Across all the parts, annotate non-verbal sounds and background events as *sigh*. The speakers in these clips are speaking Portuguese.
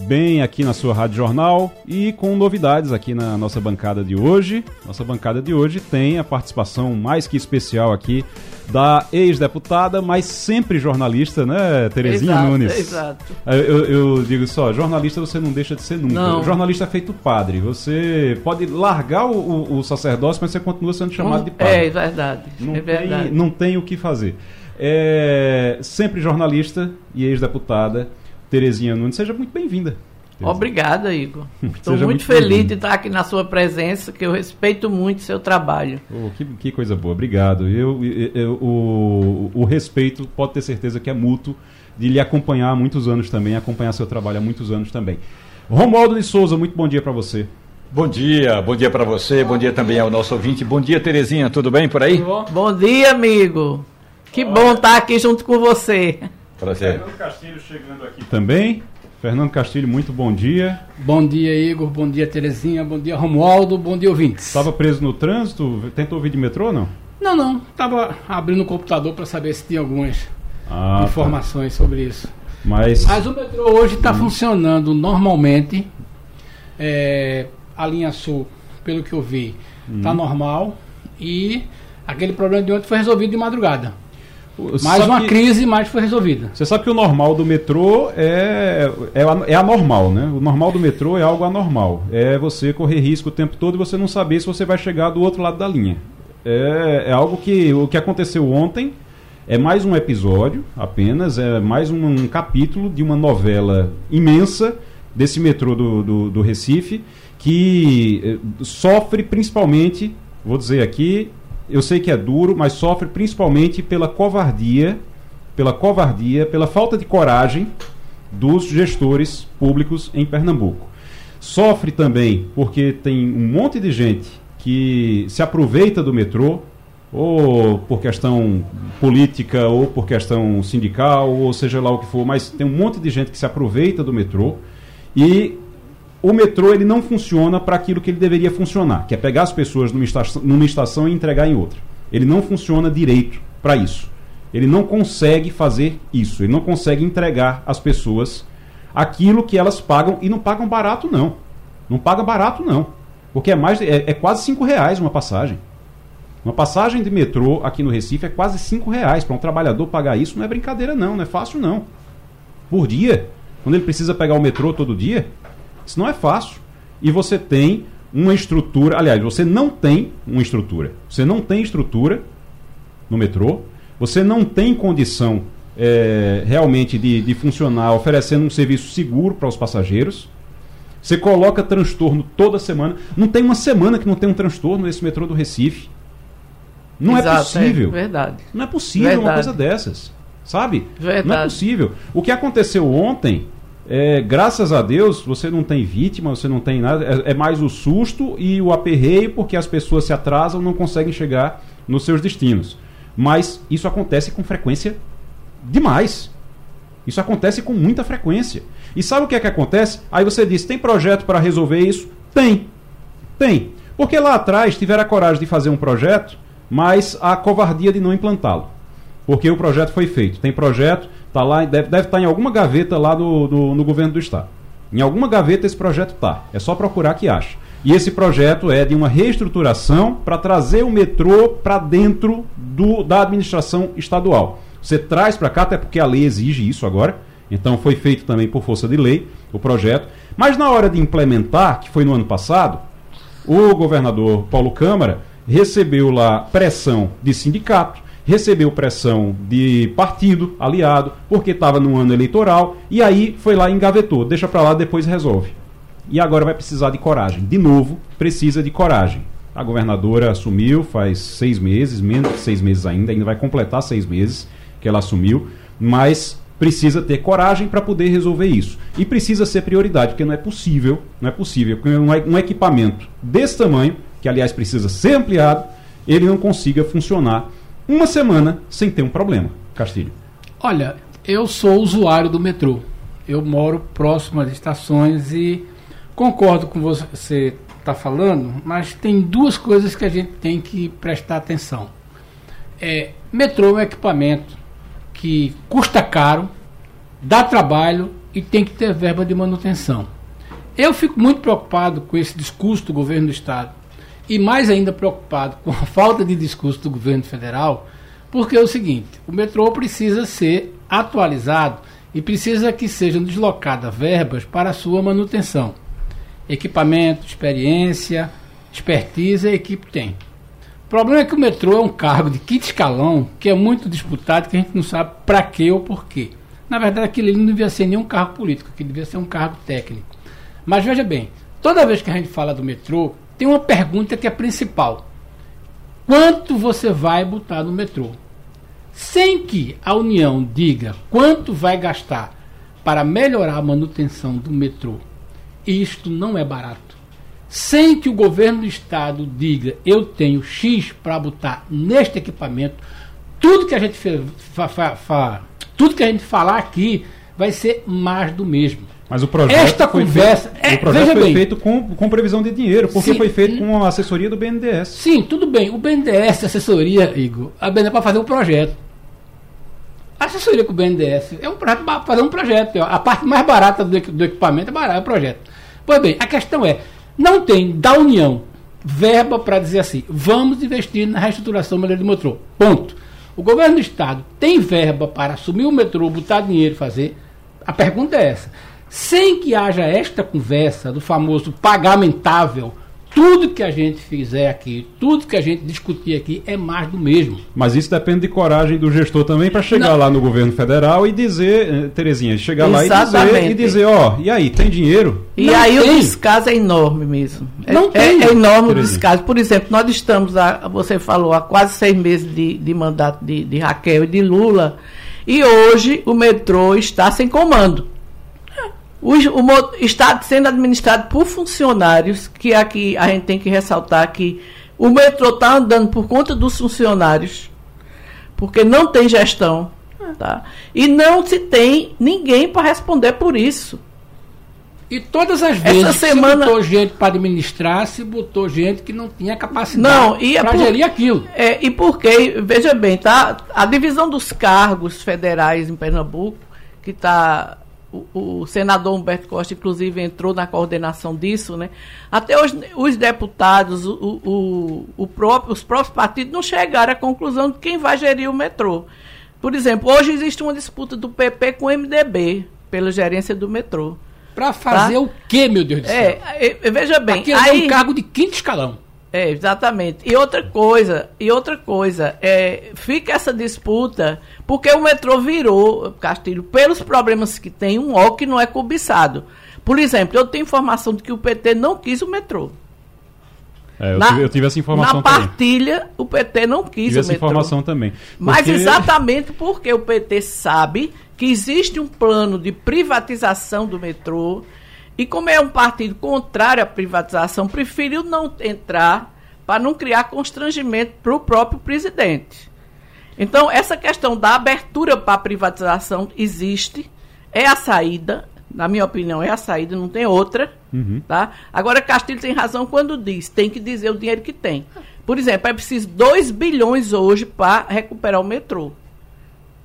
bem aqui na sua Rádio Jornal e com novidades aqui na nossa bancada de hoje. Nossa bancada de hoje tem a participação mais que especial aqui da ex-deputada, mas sempre jornalista, né, Terezinha exato, Nunes? Exato. Eu, eu, digo só, jornalista você não deixa de ser nunca. Não. Jornalista é feito padre. Você pode largar o, o, o sacerdócio, mas você continua sendo chamado de padre. É verdade. Não, é verdade. Tem, não tem o que fazer. É, sempre jornalista e ex-deputada. Terezinha Nunes, seja muito bem-vinda. Obrigada, Igor. Estou Seja muito, muito feliz de estar aqui na sua presença, que eu respeito muito o seu trabalho. Oh, que, que coisa boa, obrigado. Eu, eu- eu- o, o respeito, pode ter certeza que é mútuo, de lhe acompanhar há muitos anos também, acompanhar seu trabalho há muitos anos também. Romualdo de Souza, muito bom dia para você. Bom dia, bom dia para você, bom dia também ao nosso ouvinte. Bom dia, Terezinha, tudo bem por aí? Bom dia, amigo. Que bom estar aqui junto com você. Prazer. Castilho chegando aqui também. Fernando Castilho, muito bom dia. Bom dia, Igor. Bom dia, Terezinha. Bom dia, Romualdo. Bom dia, ouvintes. Estava preso no trânsito? Tentou vir de metrô ou não? Não, não. Tava abrindo o computador para saber se tinha algumas Ah, tá. informações sobre isso. Mas Mas o metrô hoje está funcionando normalmente. É, a linha sul, pelo que eu vi, está normal. E aquele problema de ontem foi resolvido de madrugada. Você Mais uma que- crise, mas foi resolvida. Você sabe que o normal do metrô é, é, é anormal, né? O normal do metrô é algo anormal. É você correr risco o tempo todo e você não saber se você vai chegar do outro lado da linha. É, é algo que o que aconteceu ontem é mais um episódio apenas, é mais um, um capítulo de uma novela imensa desse metrô do, do, do Recife que eh, sofre principalmente, vou dizer aqui, eu sei que é duro, mas sofre principalmente pela covardia pela covardia, pela falta de coragem dos gestores públicos em Pernambuco. Sofre também porque tem um monte de gente que se aproveita do metrô, ou por questão política, ou por questão sindical, ou seja lá o que for, mas tem um monte de gente que se aproveita do metrô e o metrô ele não funciona para aquilo que ele deveria funcionar, que é pegar as pessoas numa estação, numa estação e entregar em outra. Ele não funciona direito para isso. Ele não consegue fazer isso. Ele não consegue entregar às pessoas aquilo que elas pagam e não pagam barato não. Não paga barato não, porque é mais é, é quase cinco reais uma passagem. Uma passagem de metrô aqui no Recife é quase cinco reais para um trabalhador pagar isso não é brincadeira não, não é fácil não. Por dia, quando ele precisa pegar o metrô todo dia, isso não é fácil. E você tem uma estrutura, aliás, você não tem uma estrutura. Você não tem estrutura no metrô, você não tem condição é, realmente de, de funcionar oferecendo um serviço seguro para os passageiros. Você coloca transtorno toda semana. Não tem uma semana que não tem um transtorno nesse metrô do Recife. Não é Exato, possível. verdade. Não é possível uma Verdade. coisa dessas. Sabe? Não é Verdade. possível. O que aconteceu ontem, é, graças a Deus, você não tem vítima, você não tem nada. É, é mais o susto e o aperreio, porque as pessoas se atrasam não conseguem chegar nos seus destinos. Mas isso acontece com frequência demais. Isso acontece com muita frequência. E sabe o que é que acontece? Aí você diz: tem projeto para resolver isso? Tem. Tem. Porque lá atrás tiveram a coragem de fazer um projeto, mas a covardia de não implantá-lo. Porque o projeto foi feito. Tem projeto, tá lá, deve, deve estar em alguma gaveta lá do, do- no governo do estado. Em alguma gaveta esse projeto tá. É só procurar que acha. E esse projeto é de uma reestruturação para trazer o metrô para dentro do, da administração estadual. Você traz para cá, até porque a lei exige isso agora. Então foi feito também por força de lei o projeto. Mas na hora de implementar, que foi no ano passado, o governador Paulo Câmara recebeu lá pressão de sindicato, recebeu pressão de partido aliado, porque estava no ano eleitoral, e aí foi lá e engavetou. Deixa para lá, depois resolve. E agora vai precisar de coragem. De novo, precisa de coragem. A governadora assumiu faz seis meses, menos de seis meses ainda, ainda vai completar seis meses que ela assumiu, mas precisa ter coragem para poder resolver isso. E precisa ser prioridade, porque não é possível, não é possível, porque um, um equipamento desse tamanho que aliás precisa ser ampliado, ele não consiga funcionar uma semana sem ter um problema. Castilho. Olha, eu sou usuário do metrô. Eu moro próximo às estações e concordo com você está falando, mas tem duas coisas que a gente tem que prestar atenção. É, metrô é um equipamento que custa caro, dá trabalho e tem que ter verba de manutenção. Eu fico muito preocupado com esse discurso do governo do estado e mais ainda preocupado com a falta de discurso do governo federal, porque é o seguinte: o metrô precisa ser atualizado e precisa que sejam deslocadas verbas para sua manutenção. Equipamento, experiência, expertise a equipe tem. O problema é que o metrô é um cargo de quinto escalão que é muito disputado, que a gente não sabe para que ou porquê. Na verdade, aquilo ali não devia ser nenhum cargo político, aquilo devia ser um cargo técnico. Mas veja bem, toda vez que a gente fala do metrô, tem uma pergunta que é principal. Quanto você vai botar no metrô? Sem que a União diga quanto vai gastar para melhorar a manutenção do metrô, isto não é barato. Sem que o governo do estado diga eu tenho X para botar neste equipamento, tudo que a gente fa, fa, fa, tudo que a gente falar aqui vai ser mais do mesmo. Mas o projeto Esta foi conversa, feito, é, o projeto foi bem, feito com, com previsão de dinheiro, porque Sim. foi feito com a assessoria do BNDES. Sim, tudo bem. O BNDES, a assessoria, Igor, a BNDES é para fazer um projeto. A assessoria com o BNDES é um projeto para fazer um projeto. A parte mais barata do, do equipamento é barata, é o projeto. Pois bem, a questão é, não tem da União verba para dizer assim, vamos investir na reestruturação melhor do metrô. Ponto. O governo do estado tem verba para assumir o metrô, botar dinheiro e fazer? A pergunta é essa. Sem que haja esta conversa do famoso pagamentável, tudo que a gente fizer aqui, tudo que a gente discutir aqui é mais do mesmo. Mas isso depende de coragem do gestor também para chegar Não. lá no governo federal e dizer, eh, Terezinha, chegar lá e dizer, Exatamente. e dizer, ó, e aí, tem dinheiro? E Não aí tem. o descaso é enorme mesmo. É- Não é, tem. é enorme o Terezinha. descaso. Por exemplo, nós estamos, há, você falou, há quase seis meses de, de mandato de, de Raquel e de Lula, e hoje o metrô está sem comando. O, o está sendo administrado por funcionários, que aqui a gente tem que ressaltar que o metrô está andando por conta dos funcionários, porque não tem gestão. Tá? E não se tem ninguém para responder por isso. E todas as vezes que semana- se botou gente para administrar, se botou gente que não tinha capacidade Não, e é para por- gerir aquilo. É, e porque, veja bem, tá? A divisão dos cargos federais em Pernambuco, que está. O, o senador Humberto Costa, inclusive, entrou na coordenação disso, né? Até os, os deputados, o, o, próprio, os próprios partidos não chegaram à conclusão de quem vai gerir o metrô. Por exemplo, hoje existe uma disputa do PP com o MDB pela gerência do metrô. Para fazer Tá. o quê, meu Deus do céu? É, é, veja bem, Aquilo é um cargo de quinto escalão. É, exatamente. E outra coisa, e outra coisa, é, fica essa disputa, porque o metrô virou, Castilho, pelos problemas que tem, um ó que não é cobiçado. Por exemplo, eu tenho informação de que o PT não quis o metrô. É, eu, Na- tive, eu tive essa informação Na também. partilha, o PT não quis Tive o essa metrô. informação também. Mas Porque- exatamente porque o PT sabe que existe um plano de privatização do metrô e como é um partido contrário à privatização, preferiu não entrar para não criar constrangimento para o próprio presidente. Então, essa questão da abertura para a privatização existe, é a saída, na minha opinião, é a saída, não tem outra. Uhum. Tá? Agora, Castilho tem razão quando diz, tem que dizer o dinheiro que tem. Por exemplo, é preciso 2 bilhões hoje para recuperar o metrô.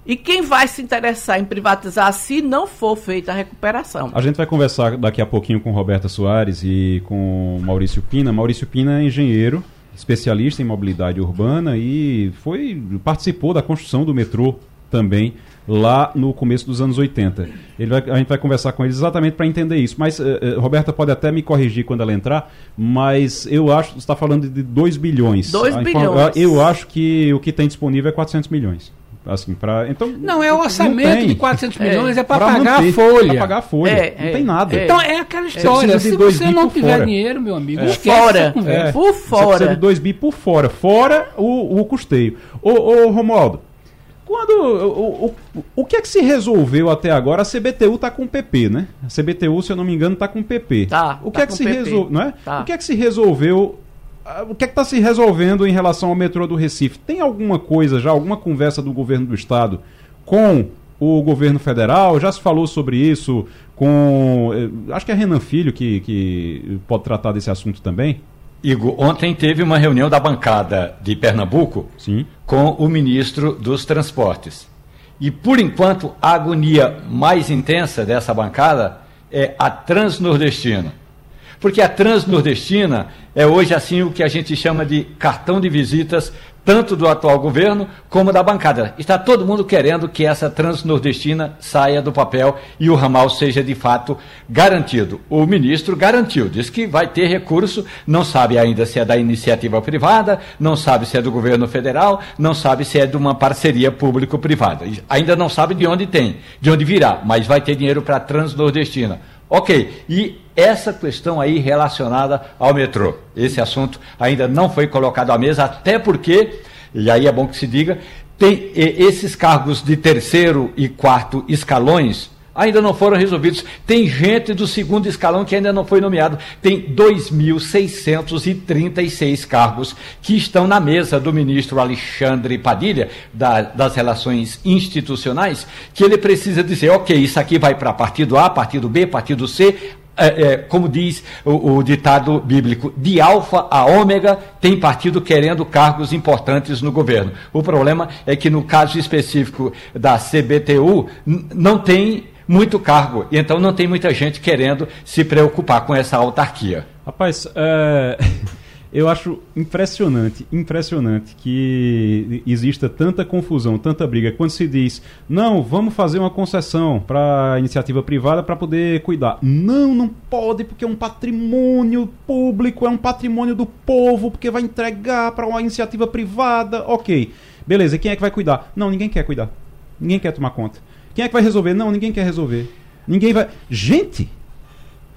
E quem vai se interessar em privatizar se não for feita a recuperação? A gente vai conversar daqui a pouquinho com Roberta Soares e com Maurício Pina. Maurício Pina é engenheiro, especialista em mobilidade urbana e foi participou da construção do metrô também lá no começo dos anos 80. Ele vai- a gente vai conversar com ele exatamente para entender isso. Mas eh, Roberta pode até me corrigir quando ela entrar, mas eu acho você está falando de 2 bilhões. Dois A bilhões. Eu acho que o que tem disponível é 400 milhões. Assim, para então Não, é o orçamento de 400 milhões, é, para Pra pagar manter, a folha. Pra pagar a folha. É, não é, tem nada. é. Então é aquela história. Se você não tiver fora. dinheiro, meu amigo, Por esquece fora. É. Por Você fora. precisa de 2 bi por fora, fora o, o custeio. Ô, ô Romualdo, quando, o, o, o que é que se resolveu até agora? A CBTU está com o PP, né? A CBTU, se eu não me engano, está com o PP. Tá, o que tá é que com se PP. resolveu, não é? Tá. O que é que se resolveu o que é que está se resolvendo em relação ao metrô do Recife? Tem alguma coisa já, alguma conversa do governo do estado com o governo federal? Já se falou sobre isso com. eh, Acho que é Renan Filho que, que pode tratar desse assunto também. Igor, ontem teve uma reunião da bancada de Pernambuco Sim. com o ministro dos Transportes. E, por enquanto, a agonia mais intensa dessa bancada é a transnordestina. Porque a transnordestina é hoje assim o que a gente chama de cartão de visitas, tanto do atual governo como da bancada. Está todo mundo querendo que essa transnordestina saia do papel e o ramal seja de fato garantido. O ministro garantiu, diz que vai ter recurso, não sabe ainda se é da iniciativa privada, não sabe se é do governo federal, não sabe se é de uma parceria público-privada. Ainda não sabe de onde tem, de onde virá, mas vai ter dinheiro para a transnordestina. Ok, e essa questão aí relacionada ao metrô. Esse assunto ainda não foi colocado à mesa, até porque, e aí é bom que se diga, tem esses cargos de terceiro e quarto escalões ainda não foram resolvidos. Tem gente do segundo escalão que ainda não foi nomeado. Tem 2.636 cargos que estão na mesa do ministro Alexandre Padilha, da- das Relações Institucionais, que ele precisa dizer, ok, isso aqui vai para partido A, partido B, partido C, é, é, como diz o, o ditado bíblico, de alfa a ômega, tem partido querendo cargos importantes no governo. O problema é que no caso específico da CBTU, não tem muito cargo, e então não tem muita gente querendo se preocupar com essa autarquia. Rapaz, é, *laughs* eu acho impressionante, impressionante que exista tanta confusão, tanta briga. Quando se diz, não, vamos fazer uma concessão para iniciativa privada para poder cuidar. Não, não pode, porque é um patrimônio público, é um patrimônio do povo, porque vai entregar para uma iniciativa privada. Ok, beleza, quem é que vai cuidar? Não, ninguém quer cuidar. Ninguém quer tomar conta. Quem é que vai resolver? Não, ninguém quer resolver. Ninguém vai. Gente!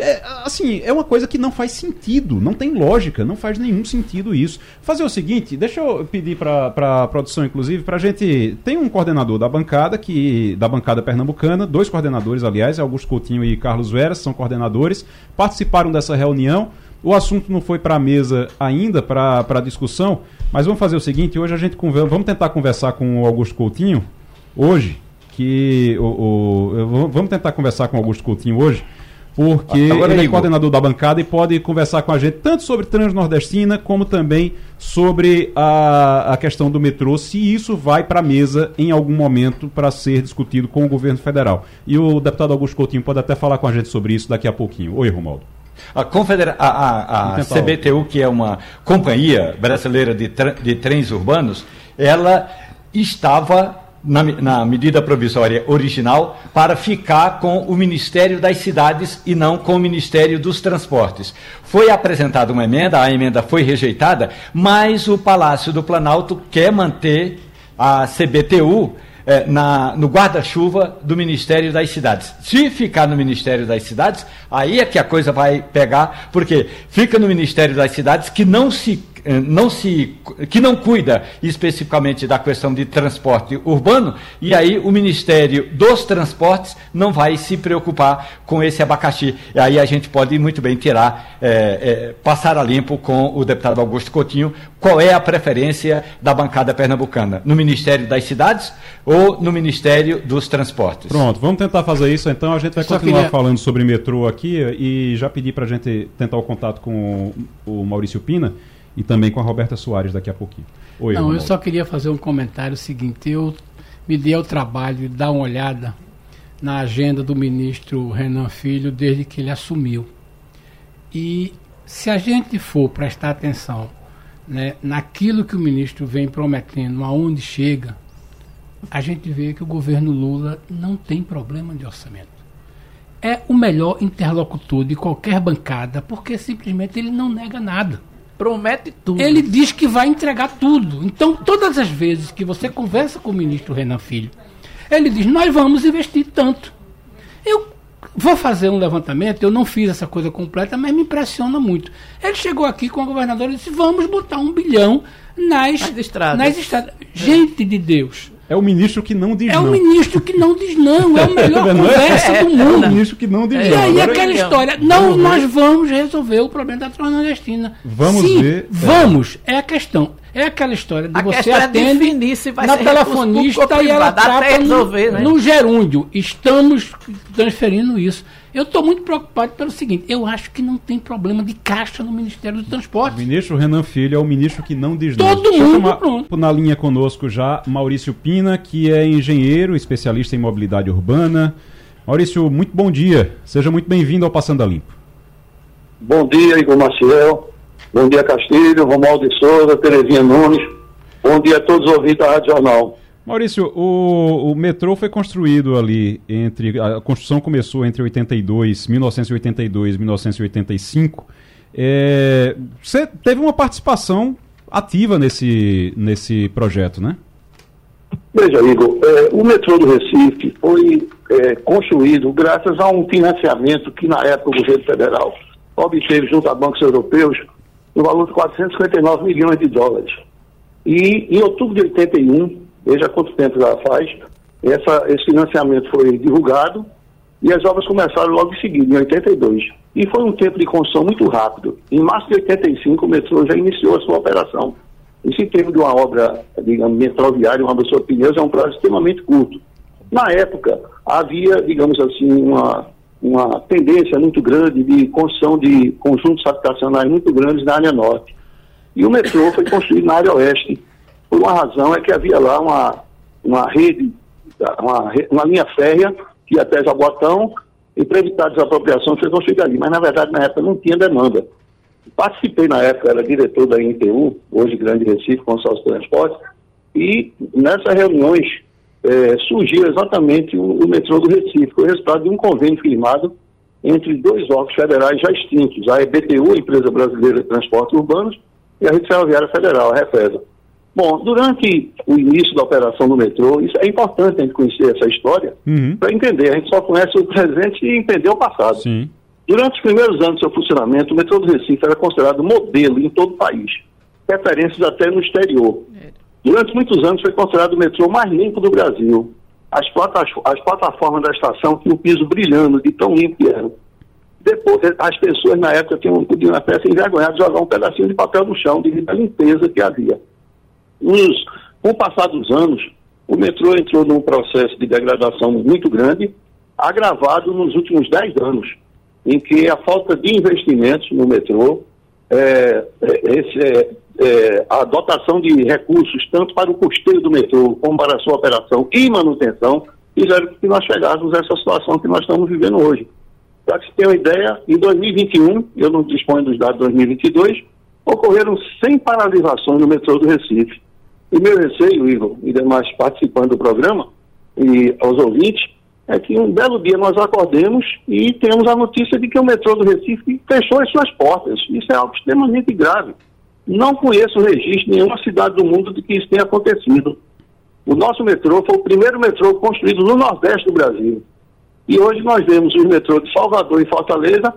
É, assim, é uma coisa que não faz sentido, não tem lógica, não faz nenhum sentido isso. Fazer o seguinte, deixa eu pedir para a produção, inclusive, para a gente. Tem um coordenador da bancada, que da bancada pernambucana, dois coordenadores, aliás, Augusto Coutinho e Carlos Veras, são coordenadores, participaram dessa reunião. O assunto não foi para a mesa ainda, para discussão, mas vamos fazer o seguinte: hoje a gente conver- vamos tentar conversar com o Augusto Coutinho, hoje, que. O, o- vamos tentar conversar com o Augusto Coutinho hoje. Porque Agora, ele é coordenador da bancada e pode conversar com a gente tanto sobre Transnordestina como também sobre a, a questão do metrô, se isso vai para a mesa em algum momento para ser discutido com o governo federal. E o deputado Augusto Coutinho pode até falar com a gente sobre isso daqui a pouquinho. Oi, Romualdo. A, confedera a, a- a CBTU, que é uma companhia brasileira de, de trens urbanos, ela estava na, na medida provisória original para ficar com o Ministério das Cidades e não com o Ministério dos Transportes. Foi apresentada uma emenda, a emenda foi rejeitada, mas o Palácio do Planalto quer manter a CBTU eh, na- no guarda-chuva do Ministério das Cidades. Se ficar no Ministério das Cidades, aí é que a coisa vai pegar, porque fica no Ministério das Cidades que não se não se que não cuida especificamente da questão de transporte urbano e aí o Ministério dos Transportes não vai se preocupar com esse abacaxi. E aí a gente pode muito bem tirar, eh, eh, passar a limpo com o deputado Augusto Coutinho qual é a preferência da bancada pernambucana, no Ministério das Cidades ou no Ministério dos Transportes? Pronto, vamos tentar fazer isso então. A gente vai Só continuar queria- falando sobre metrô aqui e já pedir para a gente tentar o contato com o Maurício Pina e também com a Roberta Soares daqui a pouquinho. Oi, Não, eu só queria fazer um comentário seguinte. Eu me dei ao trabalho de dar uma olhada na agenda do ministro Renan Filho desde que ele assumiu. E se a gente for prestar atenção né, naquilo que o ministro vem prometendo, aonde chega, a gente vê que o governo Lula não tem problema de orçamento. É o melhor interlocutor de qualquer bancada, porque simplesmente ele não nega nada. Promete tudo. Ele diz que vai entregar tudo. Então, todas as vezes que você conversa com o ministro Renan Filho, ele diz: Nós vamos investir tanto. Eu vou fazer um levantamento, eu não fiz essa coisa completa, mas me impressiona muito. Ele chegou aqui com a governadora e disse: Vamos botar um bilhão nas, Nas estradas. nas estradas. Gente de Deus, É o ministro que não diz é não. É o ministro que não diz não. É a *laughs* melhor conversa é, do mundo. É o ministro que não diz não. E aí aquela história. Não, nós vamos resolver o problema da Transnordestina. Vamos Sim, ver. Vamos. É a questão. É aquela história de a você atende se vai na telefonista e ela trata resolver, no, né? no gerúndio. Estamos transferindo isso. Eu estou muito preocupado pelo seguinte: eu acho que não tem problema de caixa no Ministério do Transporte. O ministro Renan Filho é o ministro que não diz Todo Deixa mundo chamar, pronto. Na linha conosco já Maurício Pina, que é engenheiro, especialista em mobilidade urbana. Maurício, muito bom dia. Seja muito bem-vindo ao Passando a Limpo. Bom dia, Igor Maciel. Bom dia, Castilho, Romualdo de Souza, Terezinha Nunes. Bom dia a todos os ouvintes da Rádio Jornal. Maurício, o, o metrô foi construído ali entre. A construção começou entre 82, 1982 e 1985. É, você teve uma participação ativa nesse, nesse projeto, né? Veja, Igor, é, o metrô do Recife foi é, construído graças a um financiamento que, na época, o governo federal obteve junto a bancos europeus no valor de 459 milhões de dólares. E, em outubro de 81, veja quanto tempo já faz, essa, esse financiamento foi divulgado e as obras começaram logo em seguida, em 82. E foi um tempo de construção muito rápido. Em março de 85, o metrô já iniciou a sua operação. Esse tempo de uma obra, digamos, metroviária, uma obra sobre pneus, é um prazo extremamente curto. Na época, havia, digamos assim, uma, uma tendência muito grande de construção de conjuntos habitacionais muito grandes na área norte. E o metrô foi construído na área oeste. Por uma razão é que havia lá uma, uma rede, uma, uma linha férrea que ia até Jabotão e para evitar desapropriação foi construída ali. Mas na verdade na época não tinha demanda. Participei na época, era diretor da INTU, hoje Grande Recife, Consórcio de Transporte, e nessas reuniões é, surgiu exatamente o, o, metrô do Recife, foi resultado de um convênio firmado entre dois órgãos federais já extintos, a EBTU, Empresa Brasileira de Transportes Urbanos, e a Rede Ferroviária Federal, a REFESA. Bom, durante o início da operação do metrô, isso é importante a gente conhecer essa história uhum. para entender. A gente só conhece o presente e entender o passado. Sim. Durante os primeiros anos do seu funcionamento, o metrô do Recife era considerado modelo em todo o país, referências até no exterior. É. Durante muitos anos foi considerado o metrô mais limpo do Brasil. As, as plataformas da estação tinham um piso brilhando de tão limpo que eram. Depois, as pessoas na época tinham, podiam até se envergonhar de jogar um pedacinho de papel no chão devido à limpeza que havia. Nos, com o passar dos anos, o metrô entrou num processo de degradação muito grande, agravado nos últimos 10 anos, em que a falta de investimentos no metrô, é, é esse, é, é, a dotação de recursos, tanto para o custeio do metrô, como para a sua operação e manutenção, fizeram que nós chegássemos a essa situação que nós estamos vivendo hoje. Para que se tenha uma ideia, em 2021, eu não disponho dos dados de 2022, ocorreram 100 paralisações no metrô do Recife. E meu receio, Igor, e demais participantes do programa, e aos ouvintes, é que um belo dia nós acordemos e temos a notícia de que o metrô do Recife fechou as suas portas. Isso é algo extremamente grave. Não conheço registro em nenhuma cidade do mundo de que isso tenha acontecido. O nosso metrô foi o primeiro metrô construído no Nordeste do Brasil. E hoje nós vemos os metrôs de Salvador e Fortaleza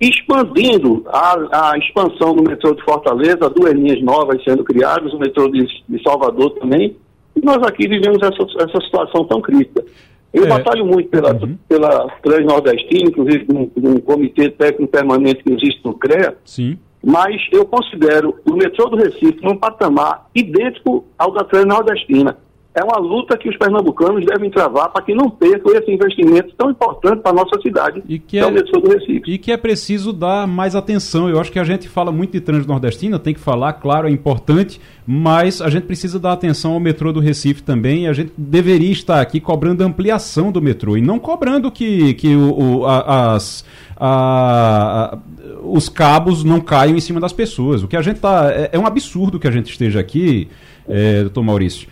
expandindo a, a expansão do metrô de Fortaleza, duas linhas novas sendo criadas, o metrô de, de Salvador também. E nós aqui vivemos essa, essa situação tão crítica. Eu é. batalho muito pela, uhum. pela Transnordestina, inclusive num, num comitê técnico permanente que existe no CREA. Sim. Mas eu considero o metrô do Recife num patamar idêntico ao da Transnordestina é uma luta que os pernambucanos devem travar para que não percam esse investimento tão importante para a nossa cidade, e que, é, é o metrô do Recife. E que é preciso dar mais atenção. Eu acho que a gente fala muito de Transnordestina, tem que falar, claro, é importante, mas a gente precisa dar atenção ao metrô do Recife também. E a gente deveria estar aqui cobrando ampliação do metrô e não cobrando que, que o, o a, as. A, os cabos não caiam em cima das pessoas. O que a gente tá. É, é um absurdo que a gente esteja aqui, é, doutor Maurício,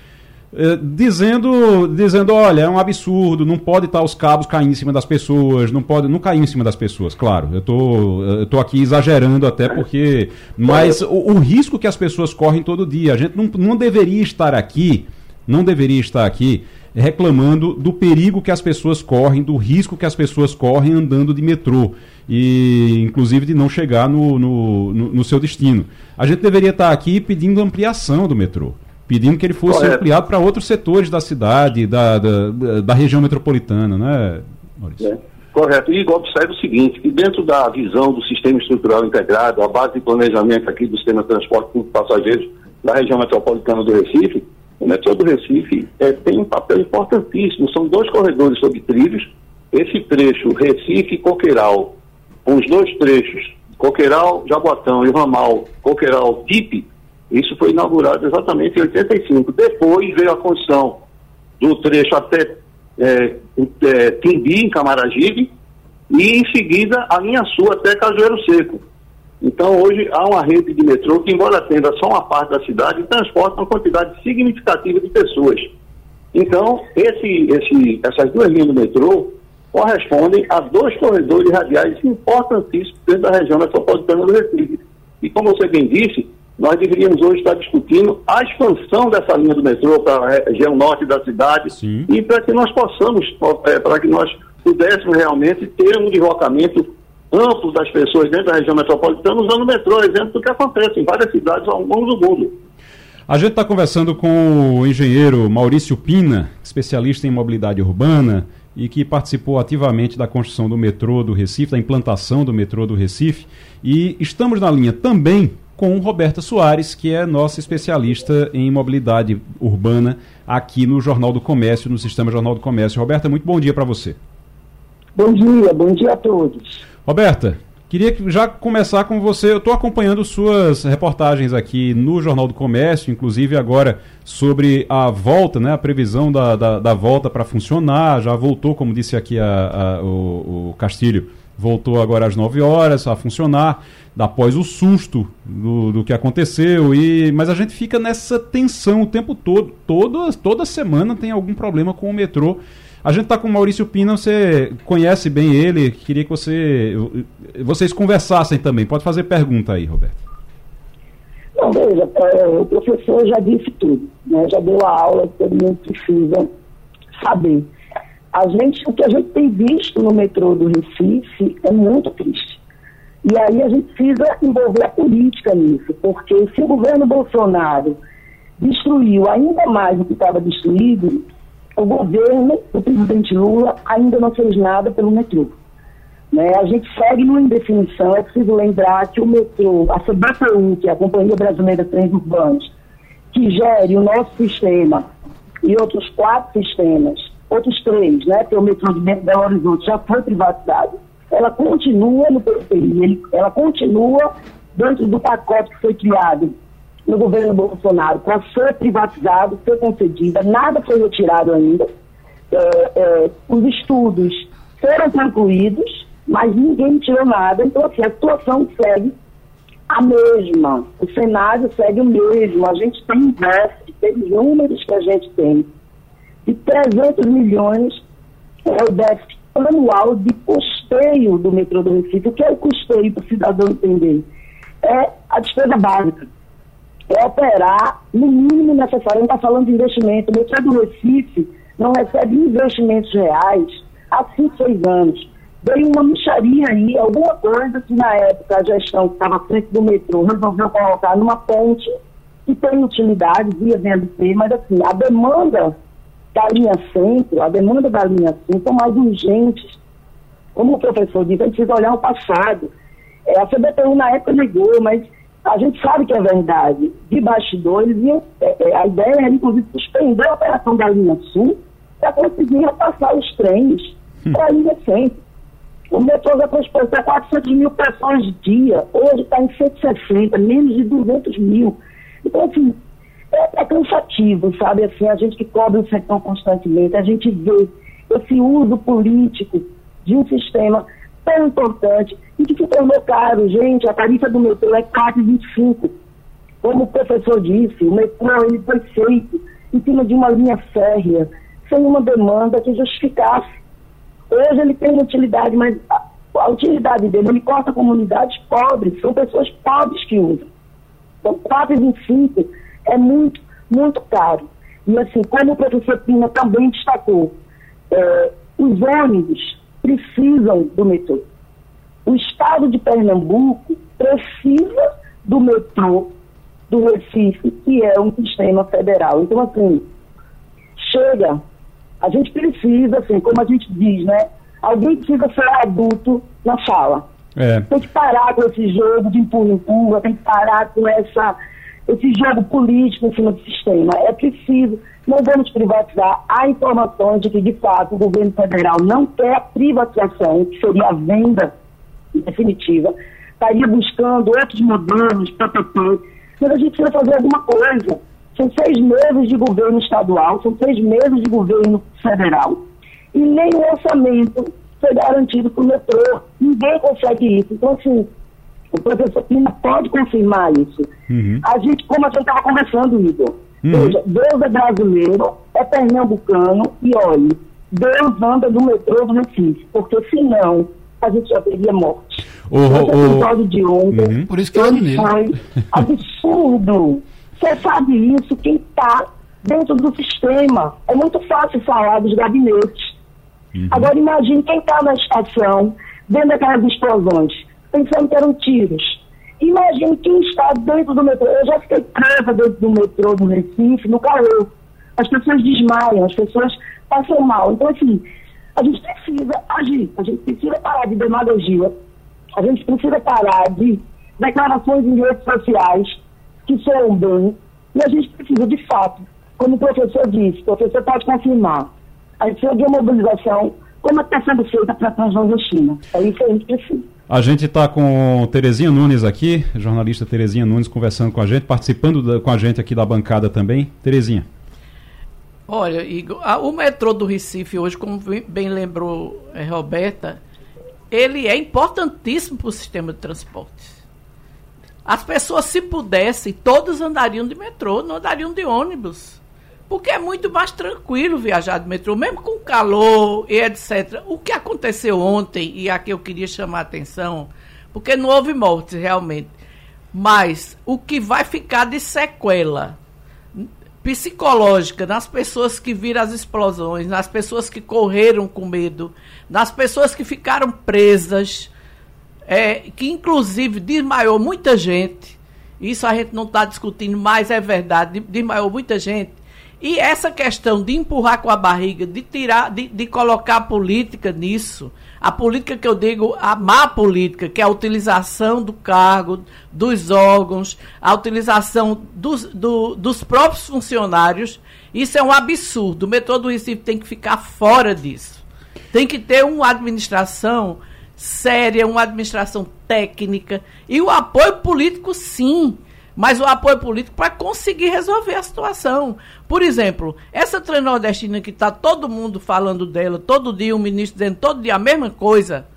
dizendo, dizendo, olha, é um absurdo, não pode estar os cabos caindo em cima das pessoas, não pode, não cair em cima das pessoas, claro. Eu tô, eu tô aqui exagerando até porque, mas o, o, risco que as pessoas correm todo dia, a gente não, não deveria estar aqui, não deveria estar aqui reclamando do perigo que as pessoas correm, do risco que as pessoas correm andando de metrô e inclusive de não chegar no, no, no, no seu destino. A gente deveria estar aqui pedindo ampliação do metrô pedindo que ele fosse Correto. ampliado para outros setores da cidade, da, da, da região metropolitana, né, Maurício? É, correto. E observe o seguinte, que dentro da visão do sistema estrutural integrado, a base de planejamento aqui do sistema de transporte público de passageiros da região metropolitana do Recife, o metrô do Recife é, tem um papel importantíssimo. São dois corredores sobre trilhos. Esse trecho Recife-Coqueiral, com os dois trechos, Coqueiral, Jaboatão e o ramal Coqueiral-Tipe, isso foi inaugurado exatamente em 85. Depois veio a construção do trecho até é, é, Timbi, em Camaragibe, e em seguida a linha sul até Cajueiro Seco. Então hoje há uma rede de metrô que, embora atenda só uma parte da cidade, transporta uma quantidade significativa de pessoas. Então, esse, esse, essas duas linhas do metrô correspondem a dois corredores radiais importantíssimos dentro da região metropolitana do Recife. E como você bem disse, nós deveríamos hoje estar discutindo a expansão dessa linha do metrô para a região norte da cidade Sim. e para que nós possamos, é, para que nós pudéssemos realmente ter um deslocamento amplo das pessoas dentro da região metropolitana usando o metrô, exemplo do que acontece em várias cidades ao longo do mundo. A gente está conversando com o engenheiro Maurício Pina, especialista em mobilidade urbana e que participou ativamente da construção do metrô do Recife, da implantação do metrô do Recife. E estamos na linha também com Roberta Soares, que é nossa especialista em mobilidade urbana aqui no Jornal do Comércio, no Sistema Jornal do Comércio. Roberta, muito bom dia para você. Bom dia, bom dia a todos. Roberta, queria que- já começar com você. Eu estou acompanhando suas reportagens aqui no Jornal do Comércio, inclusive agora sobre a volta, né, a previsão da, da, da volta para funcionar. Já voltou, como disse aqui a- a- o, o Castilho, voltou agora às 9 horas a funcionar, após o susto do, do que aconteceu. E, mas a gente fica nessa tensão o tempo todo. Toda, toda semana tem algum problema com o metrô. A gente está com o Maurício Pina, você conhece bem ele, queria que você, vocês conversassem também. Pode fazer pergunta aí, Roberto. Não, veja, é, o professor já disse tudo, né? já deu a aula que todo mundo precisa saber. A gente, o que a gente tem visto no metrô do Recife é muito triste. E aí a gente precisa envolver a política nisso, porque se o governo Bolsonaro destruiu ainda mais o que estava destruído, o governo, o presidente Lula, ainda não fez nada pelo metrô. Né? A gente segue numa indefinição. É preciso lembrar que o metrô, a CBTU, que é a Companhia Brasileira de Trens Urbanos, que gere o nosso sistema e outros quatro sistemas, outros três, né? Porque o metrô de Belo Horizonte já foi privatizado. Ela continua no PPI, ela continua dentro do pacote que foi criado no governo Bolsonaro para ser privatizado, ser concedida, nada foi retirado ainda. É, é, os estudos foram concluídos, mas ninguém tirou nada. Então, assim, a situação segue a mesma. O cenário segue o mesmo. A gente tem déficit, pelos números que a gente tem, de 300 milhões é o déficit anual de custeio do metrô do Recife. O que é o custeio para o cidadão entender? É a despesa básica. É operar no mínimo necessário. A gente está falando de investimento. O metrô do Recife não recebe investimentos reais há 5, 6 anos. Veio uma micharia aí, alguma coisa que na época a gestão que estava à frente do metrô resolveu colocar numa ponte que tem utilidade via VLT, mas assim, a demanda da linha centro, a demanda da linha sul são mais urgentes. Como o professor disse, a gente precisa olhar o passado. É, a CBTU na época negou, mas a gente sabe que é verdade. De bastidores, e, é, é, a ideia era, inclusive, suspender a operação da linha sul para conseguir passar os trens para a linha centro. O metrô já transporta 400 mil pessoas dia, hoje está em 160, menos de 200 mil. Então, assim, é, é cansativo, sabe? Assim, a gente que cobre o setor constantemente, a gente vê esse uso político de um sistema tão importante e que se tornou caro. Gente, a tarifa do metrô é 4,25. Como o professor disse, o metrô ele foi feito em cima de uma linha férrea, sem uma demanda que justificasse. Hoje ele tem utilidade, mas a, a utilidade dele, ele corta comunidades pobres, são pessoas pobres que usam. Então, 4,25 é muito, muito caro. E assim, como o professor Pina também destacou, é, os ônibus precisam do metrô. O estado de Pernambuco precisa do metrô do Recife, que é um sistema federal. Então, assim, chega, a gente precisa, assim, como a gente diz, né? Alguém precisa ser adulto na fala. É. Tem que parar com esse jogo de empurra-empurra, tem que parar com essa, esse jogo político em cima do sistema. É preciso, não vamos privatizar. Há informações de que, de fato, o governo federal não quer a privatização, que seria a venda definitiva, estaria buscando outros modelos, PPP, mas a gente precisa fazer alguma coisa. São seis meses de governo estadual, são seis meses de governo federal, e nem o orçamento foi garantido para o metrô. Ninguém consegue isso. Então, assim, o professor Pina pode confirmar isso. Uhum. A gente, como a gente estava conversando, Igor, Uhum. veja, Deus é brasileiro, é pernambucano, e olhe, Deus anda no metrô do Recife, porque senão a gente já teria morte. O- o- episódio de ontem, Uhum. Por isso que eu ele foi absurdo. Você sabe isso, quem está dentro do sistema. É muito fácil falar dos gabinetes. Agora imagine quem está na estação, vendo aquelas explosões, pensando que eram tiros. Imagine quem está dentro do metrô. Eu já fiquei presa dentro do metrô do Recife, no calor. As pessoas desmaiam, as pessoas passam mal. Então, assim, a gente precisa agir, a gente precisa parar de demagogia, a gente precisa parar de declarações em redes sociais que soam bem, e a gente precisa, de fato, como o professor disse, o professor pode confirmar, a gente precisa de uma mobilização como está sendo feita para a Transnordestina. É isso que a gente precisa. A gente está com Terezinha Nunes aqui, jornalista Terezinha Nunes, conversando com a gente, participando da- com a gente aqui da bancada também. Terezinha. Olha, Igor, a- o metrô do Recife hoje, como bem lembrou eh, Roberta, ele é importantíssimo para o sistema de transportes. As pessoas, se pudessem, todas andariam de metrô, não andariam de ônibus. Porque é muito mais tranquilo viajar de metrô, mesmo com calor e etc. O que aconteceu ontem, e aqui eu queria chamar a atenção, porque não houve mortes realmente, mas o que vai ficar de sequela psicológica nas pessoas que viram as explosões, nas pessoas que correram com medo, nas pessoas que ficaram presas, é, que inclusive desmaiou muita gente. Isso a gente não está discutindo, mas é verdade, desmaiou muita gente. E essa questão de empurrar com a barriga, de tirar, de, de colocar a política nisso, a política que eu digo, a má política, que é a utilização do cargo, dos órgãos, a utilização dos, do- dos próprios funcionários, isso é um absurdo. O metrô do Recife tem que ficar fora disso. Tem que ter uma administração séria, uma administração técnica e o apoio político, sim. Mas o apoio político para conseguir resolver a situação. Por exemplo, essa transnordestina que está todo mundo falando dela, todo dia o ministro dizendo todo dia a mesma coisa,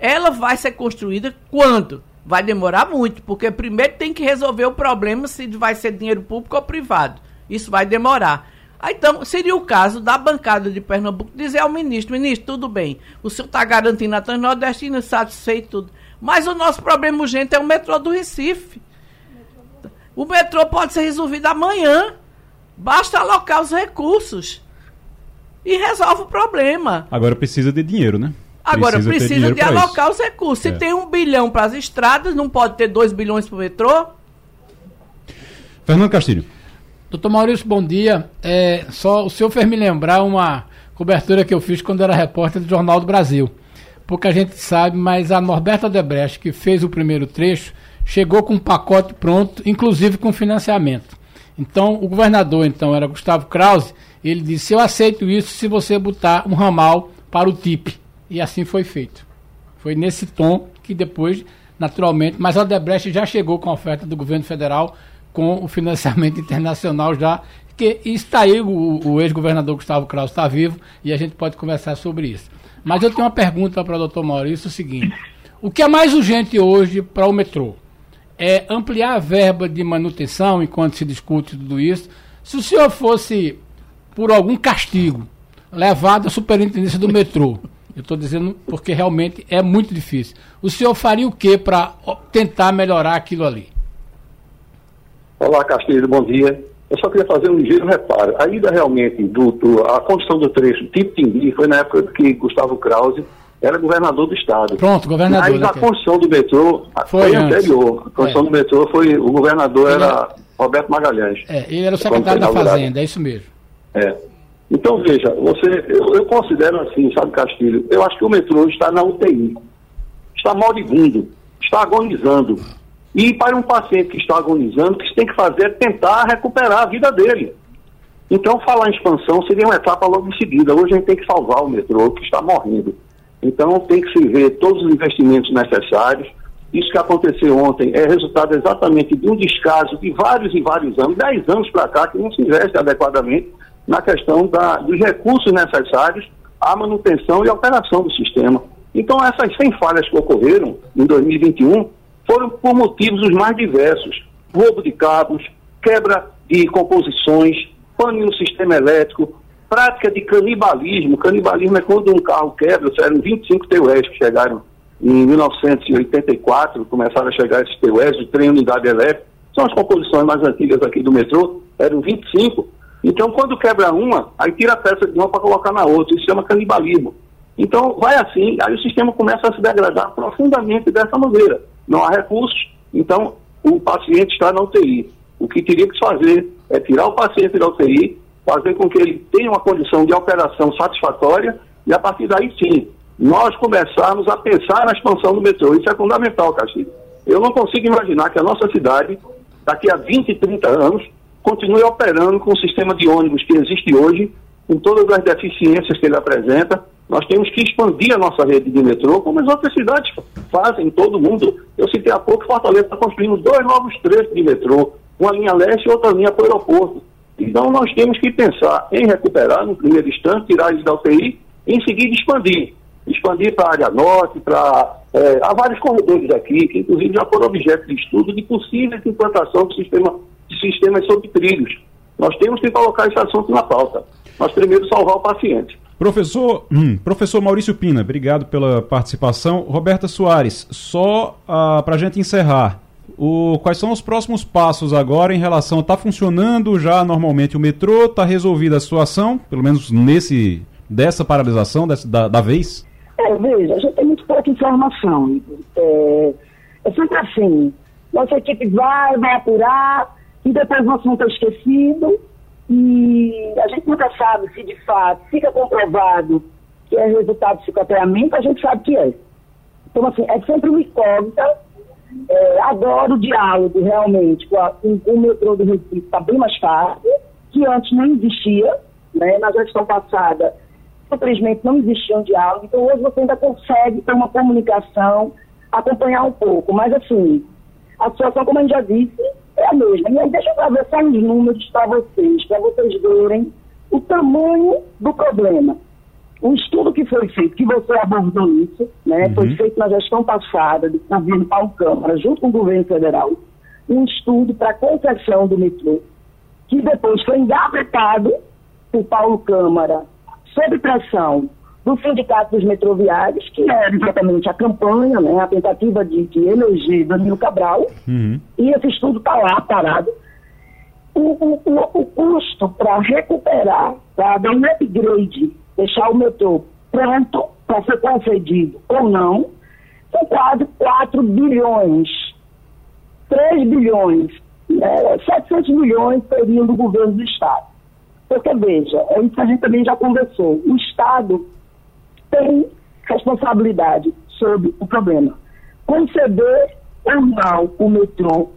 ela vai ser construída quando? Vai demorar muito, porque primeiro tem que resolver o problema se vai ser dinheiro público ou privado. Isso vai demorar. Então, seria o caso da bancada de Pernambuco dizer ao ministro, ministro, tudo bem, o senhor está garantindo a Transnordestina, satisfeito tudo, mas o nosso problema urgente é o metrô do Recife. O metrô pode ser resolvido amanhã, basta alocar os recursos e resolve o problema. Agora precisa de dinheiro, né? Agora, precisa dinheiro de alocar isso. os recursos. Se É. tem um bilhão para as estradas, não pode ter dois bilhões para o metrô? Fernando Castilho. Doutor Maurício, bom dia. É, só o senhor fez me lembrar uma cobertura que eu fiz quando era repórter do Jornal do Brasil. Pouca gente sabe, mas a Norberta Debrecht, que fez o primeiro trecho, chegou com um pacote pronto, inclusive com financiamento. Então, o governador, então, era Gustavo Krause, ele disse, eu aceito isso se você botar um ramal para o TIP. E assim foi feito. Foi nesse tom que depois, naturalmente, mas a Debrecht já chegou com a oferta do governo federal com o financiamento *laughs* internacional já, que está aí, o, o ex-governador Gustavo Krause está vivo e a gente pode conversar sobre isso. Mas eu tenho uma pergunta para o doutor Maurício, o seguinte, o que é mais urgente hoje para o metrô? É ampliar a verba de manutenção enquanto se discute tudo isso? Se o senhor fosse, por algum castigo, levado à superintendência do metrô, eu estou dizendo porque realmente é muito difícil, o senhor faria o que para tentar melhorar aquilo ali? Olá, Castilho, bom dia. Eu só queria fazer um ligeiro reparo. A ida realmente, do, do- a construção do trecho Timbi foi na época que Gustavo Krause era governador do estado. Pronto, governador. Mas né, a que- construção do metrô Foi anterior. A construção É. do metrô foi. O governador Ele era Roberto Magalhães. É, ele era o secretário da Fazenda, é isso mesmo. É. Então, veja, você, eu, eu, considero assim, sabe, Castilho, eu acho que o metrô está na UTI, está moribundo, está agonizando. E para um paciente que está agonizando, o que se tem que fazer é tentar recuperar a vida dele. Então, falar em expansão seria uma etapa logo em seguida. Hoje a gente tem que salvar o metrô, que está morrendo. Então, tem que se ver todos os investimentos necessários. Isso que aconteceu ontem é resultado exatamente de um descaso de vários e vários anos, dez anos para cá, que não se investe adequadamente na questão da, dos recursos necessários à manutenção e operação do sistema. Então, essas 100 falhas que ocorreram em 2021 foram por motivos os mais diversos: roubo de cabos, quebra de composições, pane no sistema elétrico, prática de canibalismo. Canibalismo é quando um carro quebra, eram 25 TUEs que chegaram em 1984, começaram a chegar esses TUEs, de trem unidade elétrica. São as composições mais antigas aqui do metrô, eram 25. Então, quando quebra uma, aí tira a peça de uma para colocar na outra. Isso chama canibalismo. Então, vai assim, aí o sistema começa a se degradar profundamente dessa maneira. Não há recursos, então o paciente está na UTI. O que teria que fazer é tirar o paciente da UTI, fazer com que ele tenha uma condição de operação satisfatória e, a partir daí, sim, nós começarmos a pensar na expansão do metrô. Isso é fundamental, Castilho. Eu não consigo imaginar que a nossa cidade, daqui a 20, 30 anos, continue operando com o sistema de ônibus que existe hoje, com todas as deficiências que ele apresenta. Nós temos que expandir a nossa rede de metrô, como as outras cidades fazem em todo mundo. Eu citei há pouco, Fortaleza está construindo dois novos trechos de metrô, uma linha leste e outra linha para o aeroporto. Então nós temos que pensar em recuperar, no primeiro instante, tirar eles da UTI, em seguida expandir. Expandir para a área norte, para. É, há vários corredores aqui, que inclusive já foram objeto de estudo de possível implantação do sistema de sistemas sob trilhos. Nós temos que colocar esse assunto na pauta. Mas primeiro salvar o paciente. Professor, hum, professor Maurício Pina, obrigado pela participação. Roberta Soares, só uh, para a gente encerrar, o, quais são os próximos passos agora em relação. Está funcionando já normalmente o metrô? Está resolvida a situação, pelo menos nesse dessa paralisação dessa, da, da vez? É, veja, a gente tem muito pouca informação. É, é sempre assim. Nossa equipe vai, vai apurar, e depois o assunto é esquecido e a gente nunca sabe se de fato fica comprovado que é resultado de psicoteamento, a gente sabe que é. Então, assim, é sempre uma incógnita. É, agora o diálogo realmente com o metrô do Recife está bem mais fácil, que antes não existia, né? na gestão passada simplesmente não existia um diálogo, então hoje você ainda consegue ter uma comunicação, acompanhar um pouco, mas assim, a situação, como a gente já disse, é a mesma. E aí deixa eu trazer só uns números para vocês, para vocês verem o tamanho do problema. Um estudo que foi feito, que você abordou isso, né, uhum. foi feito na gestão passada do governo Paulo Câmara, junto com o governo federal, um estudo para a concessão do metrô, que depois foi engavetado por Paulo Câmara, sob pressão do Sindicato dos Metroviários, que era exatamente a campanha, né, a tentativa de, de eleger Danilo Cabral, uhum. e esse estudo está lá parado. O, o, o, o custo para recuperar, para dar um upgrade, deixar o metrô pronto para ser concedido ou não, são quase 4 bilhões. 3 bilhões, né, 700 milhões seriam do governo do Estado. Porque, veja, é isso que a gente também já conversou. O Estado tem responsabilidade sobre o problema. Conceder ou não o metrô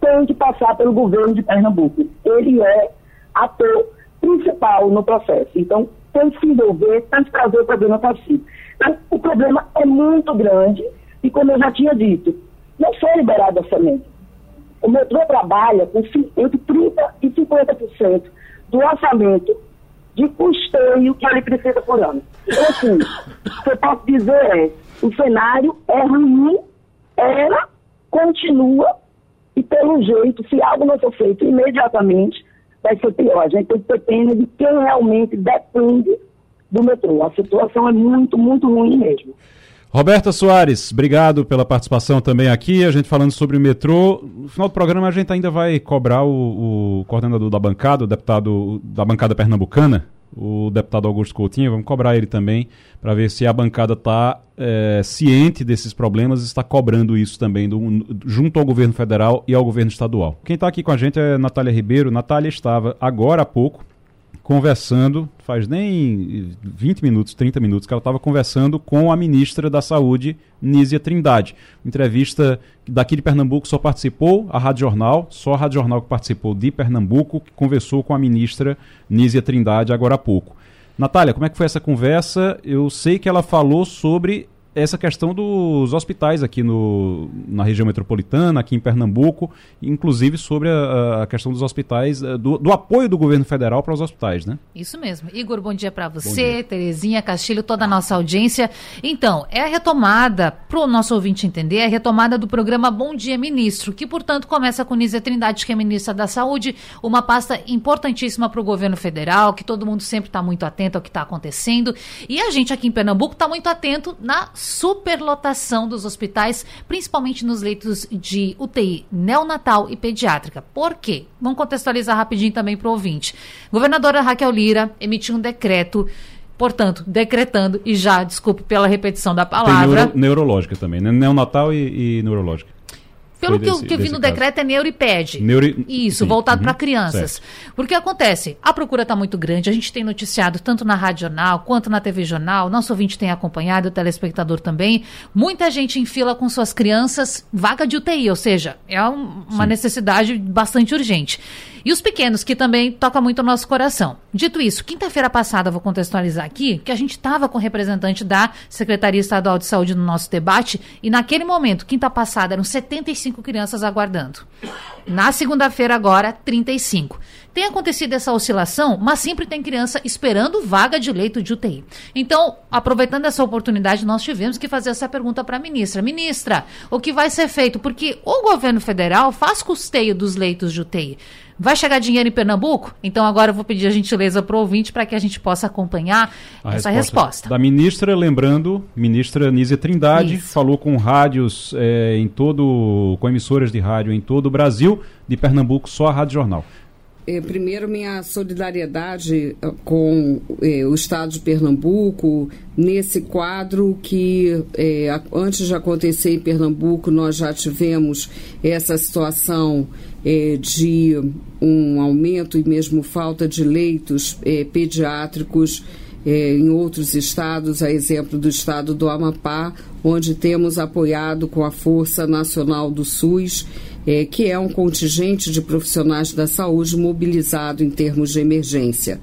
tem que passar pelo governo de Pernambuco. Ele é ator principal no processo. Então, que se envolver, tem que trazer o problema para si. Então, o problema é muito grande e, como eu já tinha dito, não foi liberado orçamento. O metrô trabalha com entre 30% e 50% do orçamento de custeio que ele precisa por ano. Então, assim, o que eu posso dizer é, o cenário é ruim, era, continua, e pelo jeito, se algo não for feito imediatamente, vai ser pior. A gente tem que ter pena de quem realmente depende do metrô. A situação é muito, muito ruim mesmo. Roberta Soares, obrigado pela participação também aqui. A gente falando sobre o metrô. No final do programa, a gente ainda vai cobrar o, o coordenador da bancada, o deputado da bancada pernambucana, o deputado Augusto Coutinho, vamos cobrar ele também, para ver se a bancada está é, ciente desses problemas e está cobrando isso também do, junto ao governo federal e ao governo estadual. Quem está aqui com a gente é Natália Ribeiro. Natália estava agora há pouco conversando, faz nem 20 minutos, 30 minutos, que ela estava conversando com a ministra da Saúde, Nízia Trindade. Entrevista daqui de Pernambuco só participou a Rádio Jornal, só a Rádio Jornal que participou de Pernambuco, que conversou com a ministra Nízia Trindade agora há pouco. Natália, como é que foi essa conversa? Eu sei que ela falou sobre essa questão dos hospitais aqui no, na região metropolitana, aqui em Pernambuco, inclusive sobre a, a questão dos hospitais, eh, do, do, apoio do governo federal para os hospitais, né? Isso mesmo. Igor, bom dia para você, dia. Terezinha, Castilho, toda a nossa audiência. Então, é a retomada, para o nosso ouvinte entender, é a retomada do programa Bom Dia Ministro, que, portanto, começa com Nízia Trindade, que é ministra da Saúde, uma pasta importantíssima para o governo federal, que todo mundo sempre está muito atento ao que está acontecendo. E a gente aqui em Pernambuco está muito atento na superlotação dos hospitais, principalmente nos leitos de UTI neonatal e pediátrica. Por quê? Vamos contextualizar rapidinho também para o ouvinte. Governadora Raquel Lira emitiu um decreto Portanto, decretando, e já, desculpe pela repetição da palavra. Neuro, neurológica também, né? Neonatal e, e neurológica. Pelo que, desse, que eu vi no caso. decreto é neuriped. Neuri... Isso, Sim. voltado uhum. para crianças. Certo. Porque acontece, a procura está muito grande, a gente tem noticiado tanto na Rádio Jornal quanto na TV Jornal, nosso ouvinte tem acompanhado, o telespectador também. Muita gente em fila com suas crianças, vaga de UTI, ou seja, é um, uma necessidade bastante urgente. E os pequenos, que também toca muito o nosso coração. Dito isso, quinta-feira passada, vou contextualizar aqui, que a gente estava com o representante da Secretaria Estadual de Saúde no nosso debate, e naquele momento, quinta passada, eram 75 crianças aguardando. Na segunda-feira, agora, 35. Tem acontecido essa oscilação, mas sempre tem criança esperando vaga de leito de UTI. Então, aproveitando essa oportunidade, nós tivemos que fazer essa pergunta para a ministra. Ministra, o que vai ser feito? Porque o governo federal faz custeio dos leitos de UTI. Vai chegar dinheiro em Pernambuco? Então agora eu vou pedir a gentileza para o ouvinte para que a gente possa acompanhar a essa resposta. resposta. Da ministra, lembrando, ministra Nízia Trindade Isso. falou com rádios é, em todo, com emissoras de rádio em todo o Brasil, de Pernambuco só a Rádio Jornal. É, primeiro, minha solidariedade eh, com é, o Estado de Pernambuco, nesse quadro que, é, antes de acontecer em Pernambuco, nós já tivemos essa situação de um aumento e mesmo falta de leitos pediátricos em outros estados, a exemplo do estado do Amapá, onde temos apoiado com a Força Nacional do SUS é, que é um contingente de profissionais da saúde mobilizado em termos de emergência.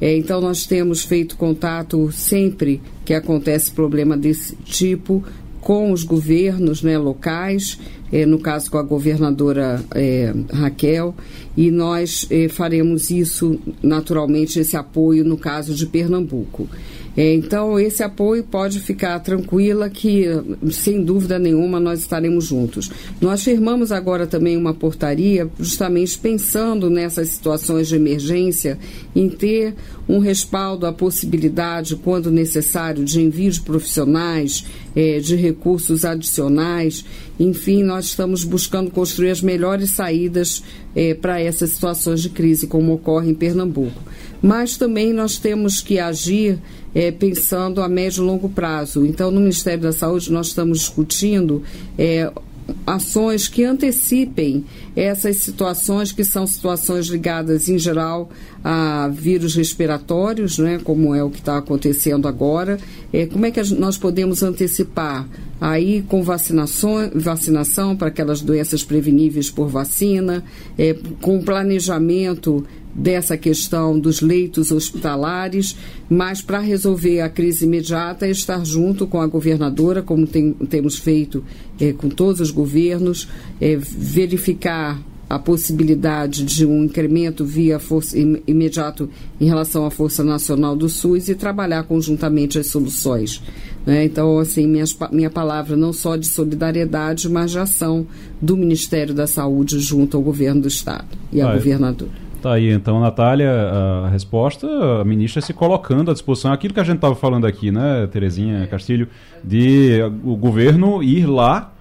É, então, nós temos feito contato sempre que acontece problema desse tipo com os governos né, locais, é, no caso com a governadora é, Raquel, e nós é, faremos isso naturalmente, esse apoio no caso de Pernambuco. Então, esse apoio pode ficar tranquila que, sem dúvida nenhuma, nós estaremos juntos. Nós firmamos agora também uma portaria, justamente pensando nessas situações de emergência, em ter um respaldo à possibilidade, quando necessário, de envio de profissionais, é, de recursos adicionais. Enfim, nós estamos buscando construir as melhores saídas é, para essas situações de crise, como ocorre em Pernambuco. Mas também nós temos que agir é, pensando a médio e longo prazo. Então, no Ministério da Saúde, nós estamos discutindo é, ações que antecipem essas situações que são situações ligadas em geral a vírus respiratórios, né, como é o que está acontecendo agora. É, como é que nós podemos antecipar aí com vacinação, vacinação para aquelas doenças preveníveis por vacina, é, com planejamento dessa questão dos leitos hospitalares, mas para resolver a crise imediata é estar junto com a governadora, como tem, temos feito é, com todos os governos, é, verificar a possibilidade de um incremento via força imediato em relação à Força Nacional do SUS e trabalhar conjuntamente as soluções. Né? Então, assim, minhas, minha palavra não só de solidariedade, mas de ação do Ministério da Saúde junto ao governo do Estado e ao governador. Tá aí então, Natália, a resposta, a ministra se colocando à disposição, aquilo que a gente estava falando aqui, né, Terezinha Castilho, de o governo ir lá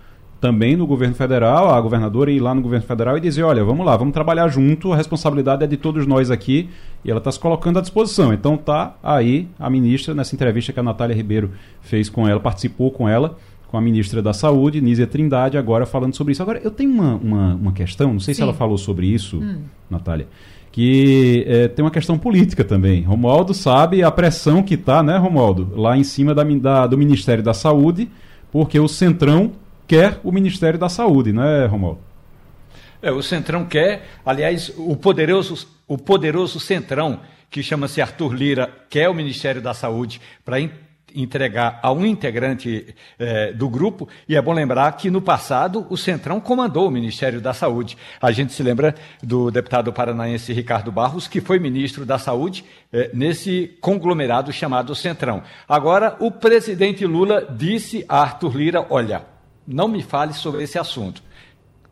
também no governo federal, a governadora ir lá no governo federal e dizer, olha, vamos lá, vamos trabalhar junto, a responsabilidade é de todos nós aqui e ela está se colocando à disposição. Então tá aí a ministra, nessa entrevista que a Natália Ribeiro fez com ela, participou com ela, com a ministra da Saúde, Nízia Trindade, agora falando sobre isso. Agora, eu tenho uma, uma, uma questão, não sei Sim. se ela falou sobre isso, hum. Natália, que é, tem uma questão política também. Romualdo sabe a pressão que está, né, Romualdo, lá em cima da, da, do Ministério da Saúde, porque o Centrão quer o Ministério da Saúde, não é, Romualdo? É, o Centrão quer, aliás, o poderoso, o poderoso Centrão, que chama-se Arthur Lira, quer o Ministério da Saúde para entregar a um integrante eh, do grupo, e é bom lembrar que no passado o Centrão comandou o Ministério da Saúde. A gente se lembra do deputado paranaense Ricardo Barros, que foi ministro da Saúde eh, nesse conglomerado chamado Centrão. Agora, o presidente Lula disse a Arthur Lira: olha, não me fale sobre esse assunto.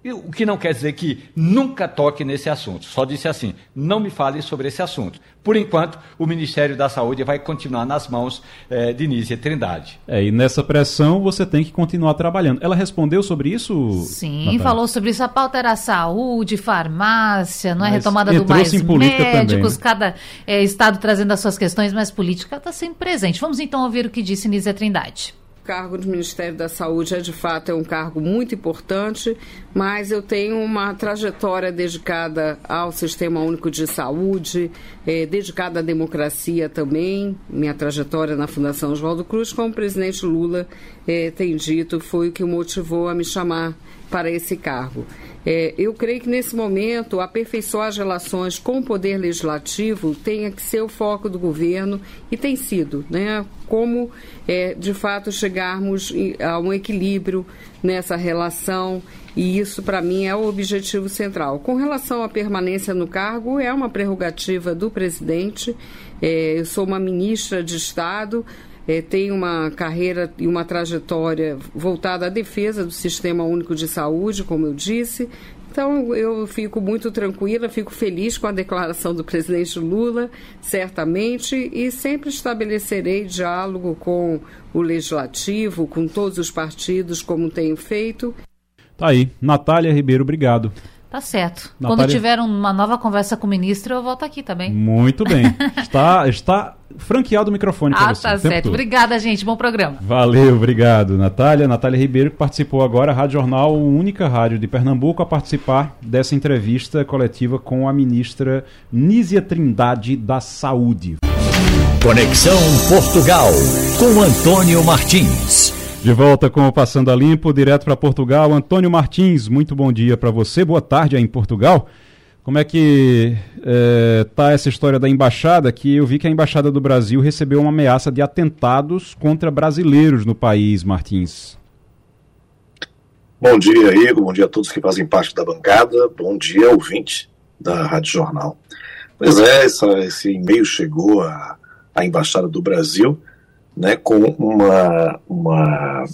O que não quer dizer que nunca toque nesse assunto. Só disse assim: não me fale sobre esse assunto. Por enquanto, o Ministério da Saúde vai continuar nas mãos é, de Nízia Trindade. É, e nessa pressão você tem que continuar trabalhando. Ela respondeu sobre isso? Sim, Natália? falou sobre isso. A pauta era saúde, farmácia, não é? Retomada do mais médicos, também. cada é, estado trazendo as suas questões, mas política está sempre presente. Vamos então ouvir o que disse Nízia Trindade. O cargo do Ministério da Saúde é de fato é um cargo muito importante, mas eu tenho uma trajetória dedicada ao Sistema Único de Saúde, é, dedicada à democracia também. Minha trajetória na Fundação Oswaldo Cruz, como o presidente Lula é, tem dito, foi o que motivou a me chamar para esse cargo. É, eu creio que nesse momento aperfeiçoar as relações com o poder legislativo tenha que ser o foco do governo e tem sido, né? Como é, de fato chegarmos a um equilíbrio nessa relação e isso para mim é o objetivo central. Com relação à permanência no cargo é uma prerrogativa do presidente. É, eu sou uma ministra de Estado é, tem uma carreira e uma trajetória voltada à defesa do Sistema Único de Saúde, como eu disse. Então, eu fico muito tranquila, fico feliz com a declaração do presidente Lula, certamente, e sempre estabelecerei diálogo com o legislativo, com todos os partidos, como tenho feito. Tá aí. Natália Ribeiro, obrigado. Tá certo. Natália... Quando tiver uma nova conversa com o ministro, eu volto aqui também. Muito bem. *laughs* está, está franqueado o microfone para ah, você. Ah, tá certo. Todo. Obrigada, gente. Bom programa. Valeu, obrigado, Natália. Natália Ribeiro que participou agora, Rádio Jornal, única rádio de Pernambuco a participar dessa entrevista coletiva com a ministra Nízia Trindade da Saúde. Conexão Portugal com Antônio Martins. De volta com o Passando a Limpo, direto para Portugal. Antônio Martins, muito bom dia para você. Boa tarde aí em Portugal. Como é que é, essa história da embaixada? Que eu vi que a embaixada do Brasil recebeu uma ameaça de atentados contra brasileiros no país, Martins. Bom dia, Igor. Bom dia a todos que fazem parte da bancada. Bom dia, ouvinte da Rádio Jornal. Pois é, essa, esse e-mail chegou à, à embaixada do Brasil né, com uma, uma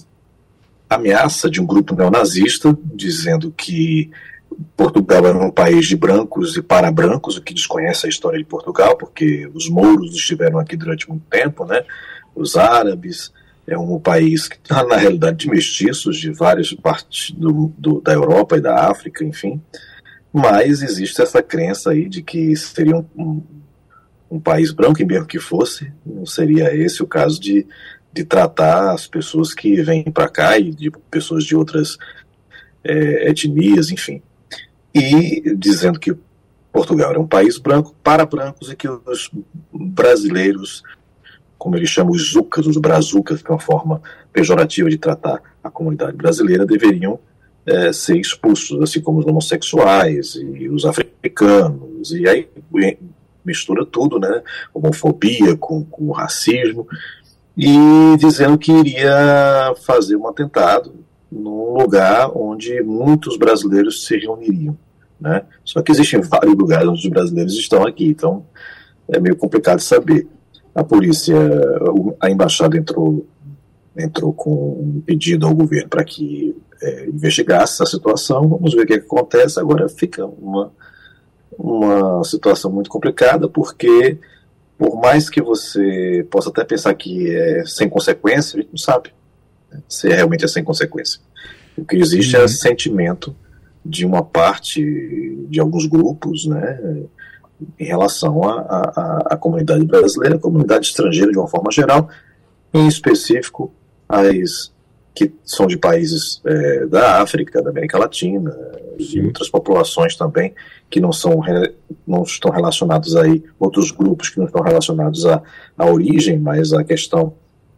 ameaça de um grupo neonazista dizendo que Portugal era um país de brancos e para brancos, o que desconhece a história de Portugal, porque os mouros estiveram aqui durante muito tempo, né? Os árabes, é um país que está, na realidade, de mestiços de várias partes do, do, da Europa e da África, enfim. Mas existe essa crença aí de que seria um, um um país branco, e mesmo que fosse, não seria esse o caso de, de tratar as pessoas que vêm para cá e de pessoas de outras é, etnias, enfim. E dizendo que Portugal era um país branco para brancos e que os brasileiros, como eles chamam os zucas, os brazucas, que é uma forma pejorativa de tratar a comunidade brasileira, deveriam é, ser expulsos, assim como os homossexuais e os africanos, e aí mistura tudo, né? Homofobia com, com racismo, e dizendo que iria fazer um atentado num lugar onde muitos brasileiros se reuniriam. Né? Só que existem vários lugares onde os brasileiros estão aqui, então é meio complicado saber. A polícia, a embaixada entrou, entrou com um pedido ao governo para que é, investigasse essa situação. Vamos ver o que, é que acontece. Agora fica uma uma situação muito complicada, porque por mais que você possa até pensar que é sem consequência, a gente não sabe né, se realmente é sem consequência. O que existe é uhum. é sentimento de uma parte de alguns grupos, né, em relação à comunidade brasileira, à comunidade estrangeira de uma forma geral, em específico as que são de países é, da África, da América Latina Sim. e outras populações também que não são não estão relacionados aí outros grupos que não estão relacionados à, à origem, mas à questão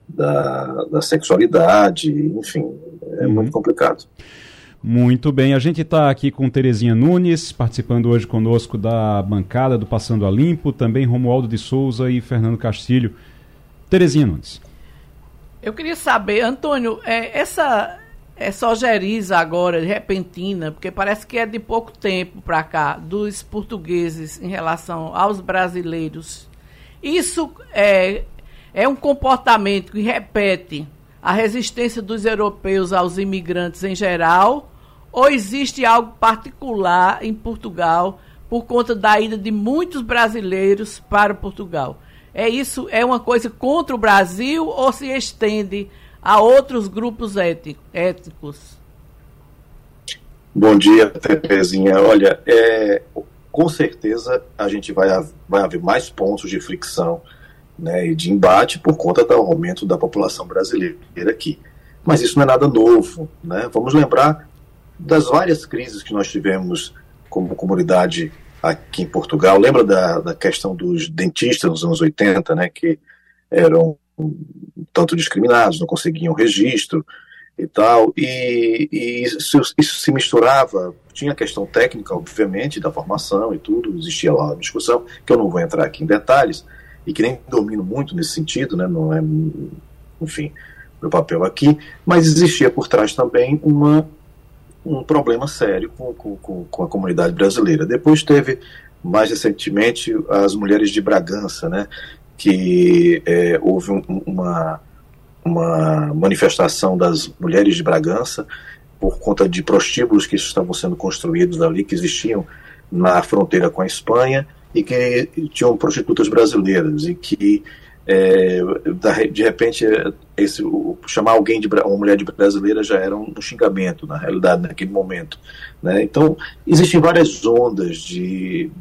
da, da sexualidade, enfim, é uhum. muito complicado. Muito bem, a gente está aqui com Terezinha Nunes, participando hoje conosco da bancada do Passando a Limpo, também Romualdo de Souza e Fernando Castilho. Terezinha Nunes. Eu queria saber, Antônio, é, essa essa ojeriza agora, repentina, porque parece que é de pouco tempo para cá, dos portugueses em relação aos brasileiros. Isso é, é um comportamento que repete a resistência dos europeus aos imigrantes em geral, ou existe algo particular em Portugal por conta da ida de muitos brasileiros para Portugal? É isso, é uma coisa contra o Brasil ou se estende a outros grupos étnicos? Bom dia, Terezinha. Olha, é, com certeza a gente vai, vai haver mais pontos de fricção né, e de embate por conta do aumento da população brasileira aqui. Mas isso não é nada novo. Né? Vamos lembrar das várias crises que nós tivemos como comunidade aqui em Portugal. Lembra da, da questão dos dentistas nos anos 80, né, que eram tanto discriminados, não conseguiam registro e tal, e, e isso, isso, se misturava, tinha a questão técnica, obviamente, da formação e tudo, existia lá uma discussão, que eu não vou entrar aqui em detalhes, e que nem domino muito nesse sentido, né, não é, enfim, meu papel aqui, mas existia por trás também uma, um problema sério com, com, com a comunidade brasileira. Depois teve, mais recentemente, as mulheres de Bragança, né, que é, houve um, uma, uma manifestação das mulheres de Bragança por conta de prostíbulos que estavam sendo construídos ali, que existiam na fronteira com a Espanha e que tinham prostitutas brasileiras e que é, de repente esse, chamar alguém de uma mulher de brasileira já era um xingamento na realidade naquele momento né? então existem várias ondas de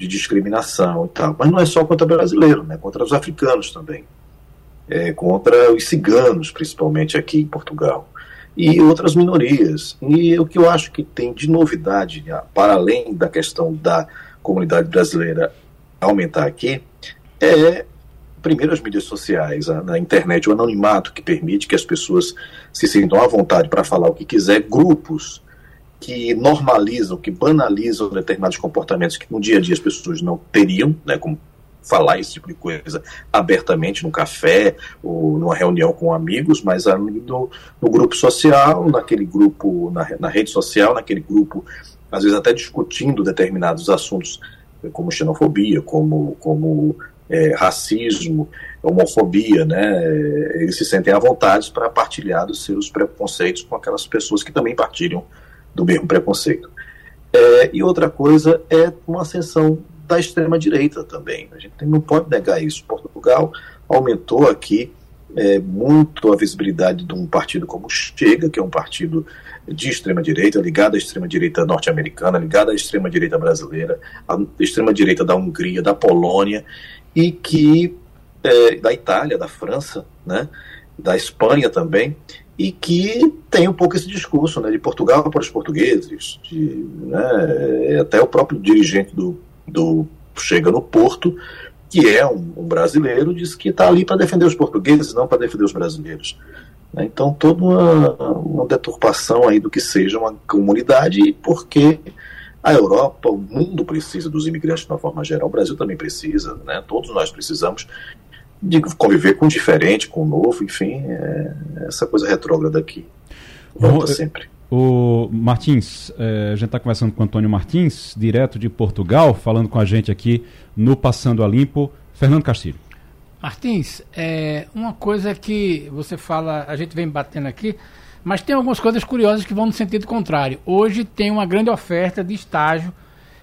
de discriminação e tal. Mas não é só contra brasileiro, né? contra os africanos também. É, contra os ciganos, principalmente aqui em Portugal. E outras minorias. E o que eu acho que tem de novidade, né, para além da questão da comunidade brasileira aumentar aqui, é primeiro as mídias sociais, a, internet, o anonimato que permite que as pessoas se sintam à vontade para falar o que quiser, grupos que normalizam, que banalizam determinados comportamentos que no dia a dia as pessoas não teriam, né, como falar esse tipo de coisa abertamente no café ou numa reunião com amigos, mas ali no, no grupo social, naquele grupo, na, na, rede social, naquele grupo, às vezes até discutindo determinados assuntos como xenofobia, como, como é, racismo, homofobia, né? Eles se sentem à vontade para partilhar dos seus preconceitos com aquelas pessoas que também partilham do mesmo preconceito. É, e outra coisa é uma ascensão da extrema-direita também. A gente não pode negar isso. Portugal aumentou aqui é, muito a visibilidade de um partido como Chega, que é um partido de extrema-direita, ligado à extrema-direita norte-americana, ligado à extrema-direita brasileira, à extrema-direita da Hungria, da Polônia, e que é, da Itália, da França, né, da Espanha também, e que tem um pouco esse discurso né, de Portugal para os portugueses, de, né, até o próprio dirigente do, do Chega no Porto, que é um, um brasileiro, diz que está ali para defender os portugueses, não para defender os brasileiros. Né, então, toda uma, uma deturpação aí do que seja uma comunidade, porque a Europa, o mundo precisa dos imigrantes de uma forma geral, o Brasil também precisa, né? todos nós precisamos, de conviver com o diferente, com o novo, enfim, é, essa coisa retrógrada aqui. Volta sempre. O Martins, é, a gente está conversando com o Antônio Martins, direto de Portugal, falando com a gente aqui no Passando a Limpo. Fernando Castilho. Martins, é, uma coisa que você fala, a gente vem batendo aqui, mas tem algumas coisas curiosas que vão no sentido contrário. Hoje tem uma grande oferta de estágio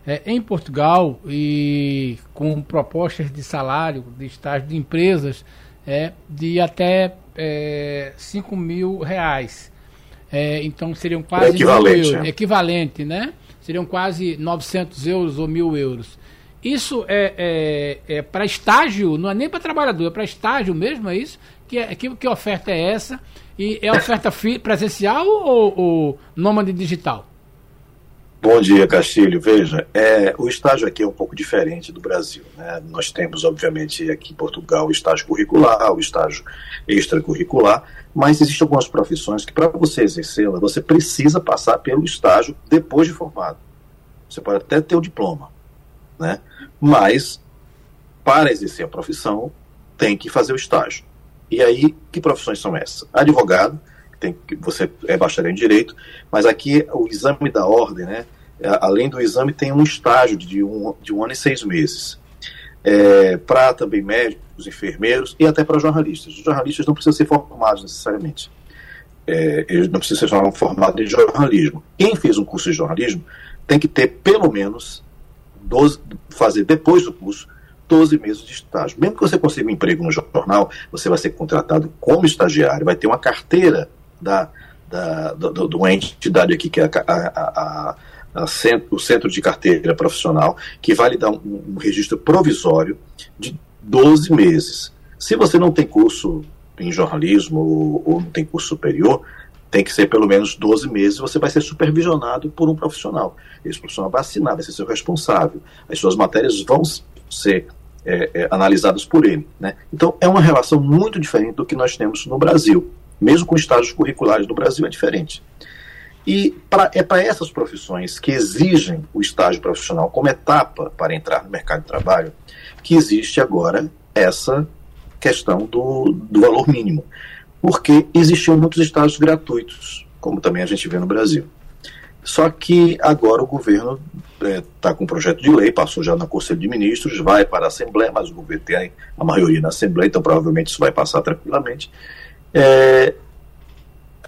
é, em Portugal e com propostas de salário, de estágio de empresas, é, de até é, 5 mil reais. É, então seriam quase equivalente, euros, é. equivalente, né? Seriam quase 900 euros ou mil euros. Isso é, é, é para estágio, não é nem para trabalhador, é para estágio mesmo, é isso? Que, é, que, que oferta é essa? E é oferta presencial ou, ou nômade digital? Bom dia, Castilho. Veja, é, o estágio aqui é um pouco diferente do Brasil. Né? Nós temos, obviamente, aqui em Portugal o estágio curricular, o estágio extracurricular, mas existem algumas profissões que, para você exercê-la, você precisa passar pelo estágio depois de formado. Você pode até ter o diploma, né? mas para exercer a profissão, tem que fazer o estágio. E aí, que profissões são essas? Advogado, tem você é bacharel em direito, mas aqui o exame da ordem, né? É, além do exame, tem um estágio de um, de um ano e seis meses. É, para também médicos, enfermeiros e até para jornalistas. Os jornalistas não precisam ser formados necessariamente. É, eles não precisam ser formados em jornalismo. Quem fez um curso de jornalismo tem que ter pelo menos 12, fazer depois do curso 12 meses de estágio. Mesmo que você consiga um emprego no jornal, você vai ser contratado como estagiário, vai ter uma carteira da, da, do, do, uma entidade aqui, que é a, a, a, a centro, o Centro de Carteira Profissional, que vai lhe dar um, um registro provisório de 12 meses. Se você não tem curso em jornalismo ou, ou não tem curso superior, tem que ser pelo menos 12 meses, você vai ser supervisionado por um profissional. Esse profissional vai assinar, vai ser seu responsável. As suas matérias vão ser é, é, analisadas por ele. Né? Então, é uma relação muito diferente do que nós temos no Brasil. Mesmo com estágios curriculares no Brasil, é diferente. E pra, é para essas profissões que exigem o estágio profissional como etapa para entrar no mercado de trabalho que existe agora essa questão do, do valor mínimo. Porque existiam muitos estágios gratuitos, como também a gente vê no Brasil. Só que agora o governo está é, tá com um projeto de lei, passou já na Conselho de Ministros, vai para a Assembleia, mas o governo tem a maioria na Assembleia, então provavelmente isso vai passar tranquilamente. É,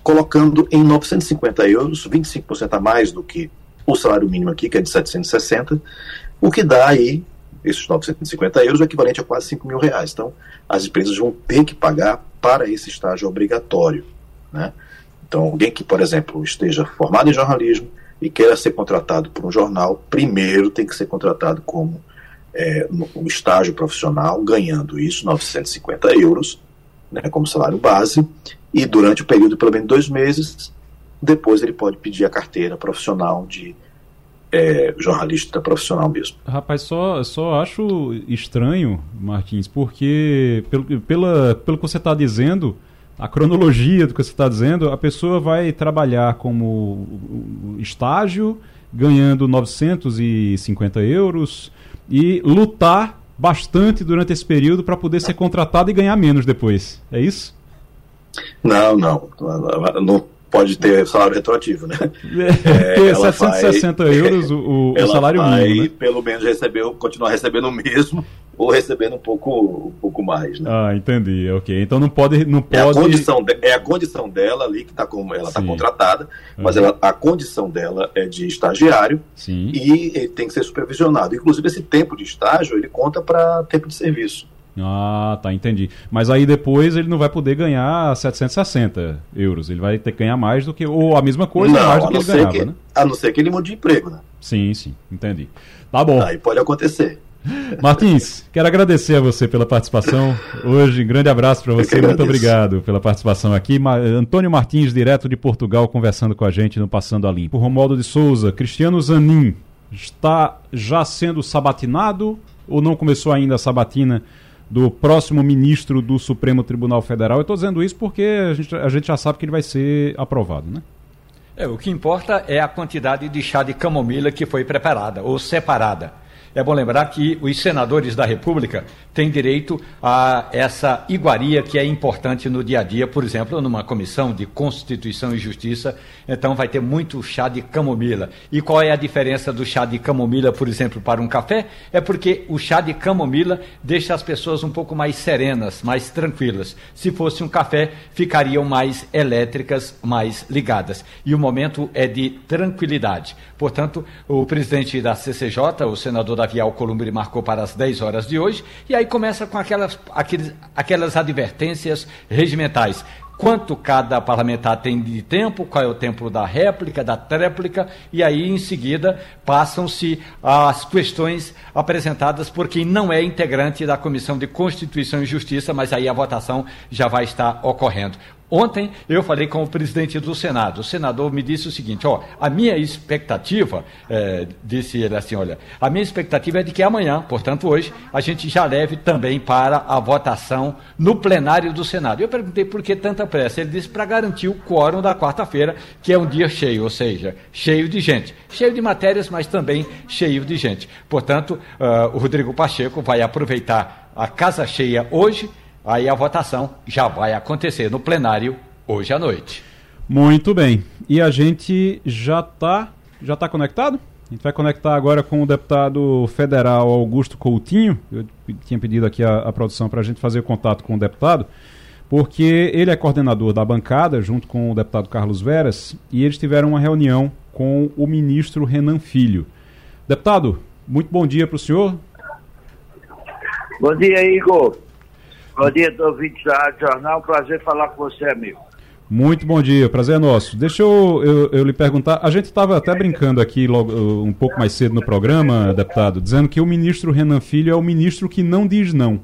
colocando em 950 euros, 25% a mais do que o salário mínimo aqui, que é de 760, o que dá aí, esses 950 euros, o equivalente a quase 5 mil reais. Então, as empresas vão ter que pagar para esse estágio obrigatório. Né? Então, alguém que, por exemplo, esteja formado em jornalismo e queira ser contratado por um jornal, primeiro tem que ser contratado como é, um estágio profissional, ganhando isso, 950 euros, né, como salário base, e durante o período pelo menos dois meses, depois ele pode pedir a carteira profissional de é, jornalista profissional mesmo. Rapaz, só, só acho estranho, Martins, porque pelo, pela, pelo que você está dizendo, a cronologia do que você está dizendo, a pessoa vai trabalhar como estágio, ganhando 950 euros, e lutar bastante durante esse período para poder ser contratado e ganhar menos depois. É isso? Não, não. Não pode ter salário retroativo, né? É, é *laughs* 760 vai, euros o, o *laughs* salário vai, mínimo. Né? Pelo menos receber, continuar recebendo o mesmo *laughs* ou recebendo um pouco, um pouco mais, né? Ah, entendi, ok. Então não pode, não pode. É a condição, de, é a condição dela ali que tá como ela está contratada, mas uhum. ela, a condição dela é de estagiário Sim. e ele tem que ser supervisionado. Inclusive esse tempo de estágio ele conta para tempo de serviço. Ah, tá, entendi. Mas aí depois ele não vai poder ganhar 760 euros. Ele vai ter que ganhar mais do que. Ou a mesma coisa, não, mais do que ele ganhava, que, né? A não ser que ele mude de emprego, né? Sim, sim, entendi. Tá bom. Aí pode acontecer. *laughs* Martins, quero agradecer a você pela participação hoje. Grande abraço para você, muito obrigado pela participação aqui. Ma Antônio Martins, direto de Portugal, conversando com a gente no Passando a Limpo. Romualdo de Souza, Cristiano Zanin, está já sendo sabatinado ou não começou ainda a sabatina do próximo ministro do Supremo Tribunal Federal? Eu estou dizendo isso porque a gente, a gente já sabe que ele vai ser aprovado, né? É, o que importa é a quantidade de chá de camomila que foi preparada ou separada. É bom lembrar que os senadores da República têm direito a essa iguaria que é importante no dia a dia, por exemplo, numa comissão de Constituição e Justiça, então vai ter muito chá de camomila. E qual é a diferença do chá de camomila, por exemplo, para um café? É porque o chá de camomila deixa as pessoas um pouco mais serenas, mais tranquilas. Se fosse um café, ficariam mais elétricas, mais ligadas. E o momento é de tranquilidade. Portanto, o presidente da CCJ, o senador Davi Alcolumbre marcou para as 10 horas de hoje, e aí começa com aquelas, aqueles, aquelas advertências regimentais. quanto cada parlamentar tem de tempo, qual é o tempo da réplica, da tréplica, e aí em seguida passam-se as questões apresentadas por quem não é integrante da Comissão de Constituição e Justiça, mas aí a votação já vai estar ocorrendo. Ontem eu falei com o presidente do Senado. O senador me disse o seguinte: ó, a minha expectativa, é, disse ele assim, olha, a minha expectativa é de que amanhã, portanto hoje, a gente já leve também para a votação no plenário do Senado. Eu perguntei por que tanta pressa. Ele disse para garantir o quórum da quarta-feira, que é um dia cheio, ou seja, cheio de gente, cheio de matérias, mas também cheio de gente. Portanto, uh, o Rodrigo Pacheco vai aproveitar a casa cheia hoje Aí a votação já vai acontecer no plenário hoje à noite. Muito bem. E a gente já está já tá conectado? A gente vai conectar agora com o deputado federal Augusto Coutinho. Eu tinha pedido aqui a, a produção para a gente fazer contato com o deputado, porque ele é coordenador da bancada, junto com o deputado Carlos Veras, e eles tiveram uma reunião com o ministro Renan Filho. Deputado, muito bom dia para o senhor. Bom dia, Igor. Bom dia, ouvintes da Rádio Jornal. Prazer falar com você, amigo. Muito bom dia, prazer é nosso. Deixa eu, eu, eu lhe perguntar, a gente estava até brincando aqui logo, uh, um pouco mais cedo no programa, deputado, dizendo que o ministro Renan Filho é o ministro que não diz não.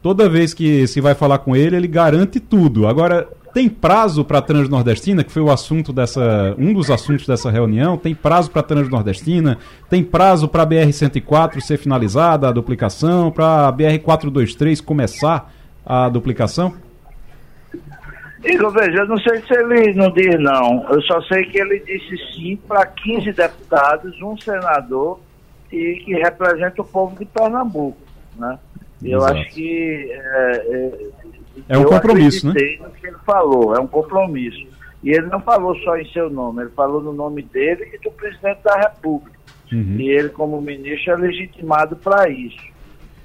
Toda vez que se vai falar com ele, ele garante tudo. Agora, tem prazo para a Transnordestina, que foi o assunto dessa, um dos assuntos dessa reunião? Tem prazo para a Transnordestina? Tem prazo para a BR-104 ser finalizada, a duplicação, para a BR-423 começar? A duplicação? Igor, veja, eu não sei se ele não diz não. Eu só sei que ele disse sim para 15 deputados, um senador e que representa o povo de Pernambuco. Né? Eu Exato. acho que. É, é, é um compromisso, né? no que ele falou, é um compromisso. E ele não falou só em seu nome, ele falou no nome dele e do presidente da República. Uhum. E ele, como ministro, é legitimado para isso.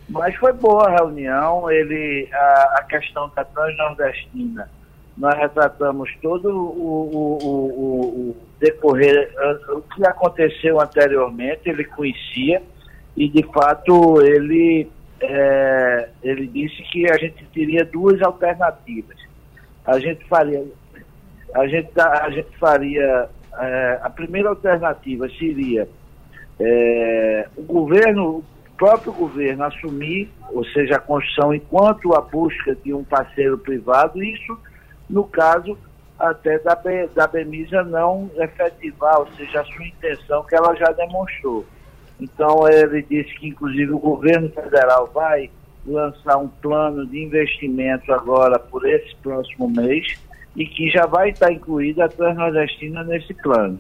Mas foi boa a reunião, ele, a, a questão da Transnordestina, nós retratamos todo o, o, o, o decorrer, o que aconteceu anteriormente, ele conhecia, e de fato ele, é, ele disse que a gente teria duas alternativas. A gente faria, a gente, a gente faria, é, a primeira alternativa seria é, o governo, próprio governo assumir, ou seja, a construção enquanto a busca de um parceiro privado, isso no caso até da, da Bemisa não efetivar, ou seja, a sua intenção que ela já demonstrou. Então ele disse que inclusive o governo federal vai lançar um plano de investimento agora por esse próximo mês e que já vai estar incluída a Transnordestina nesse plano.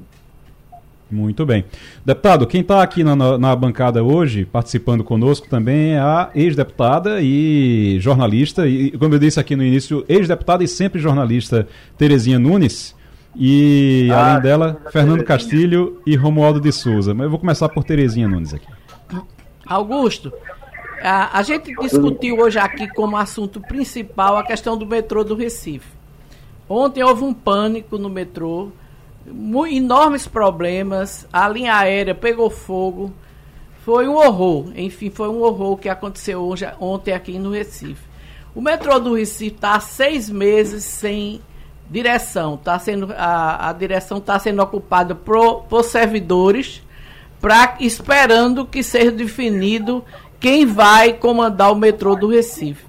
Muito bem. Deputado, quem está aqui na, na, bancada hoje, participando conosco também, é a ex-deputada e jornalista, e como eu disse aqui no início, ex-deputada e sempre jornalista Terezinha Nunes. E ah, além dela, Fernando Castilho e Romualdo de Souza. Mas eu vou começar por Terezinha Nunes aqui. Augusto, a, a gente discutiu hoje aqui como assunto principal a questão do metrô do Recife. Ontem houve um pânico no metrô enormes problemas, a linha aérea pegou fogo. Foi um horror, enfim, foi um horror que aconteceu hoje, ontem aqui no Recife. O metrô do Recife está há seis meses sem direção. Tá sendo, a, a direção está sendo ocupada por, por servidores, pra, esperando que seja definido quem vai comandar o metrô do Recife.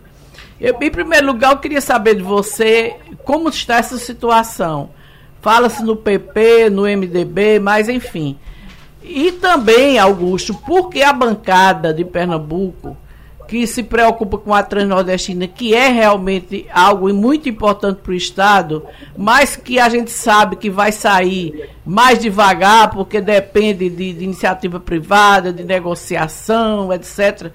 Eu, em primeiro lugar, eu queria saber de você como está essa situação. Fala-se no PP, no MDB, mas enfim. E também, Augusto, porque a bancada de Pernambuco, que se preocupa com a Transnordestina, que é realmente algo muito importante para o Estado, mas que a gente sabe que vai sair mais devagar, porque depende de, de iniciativa privada, de negociação, etc.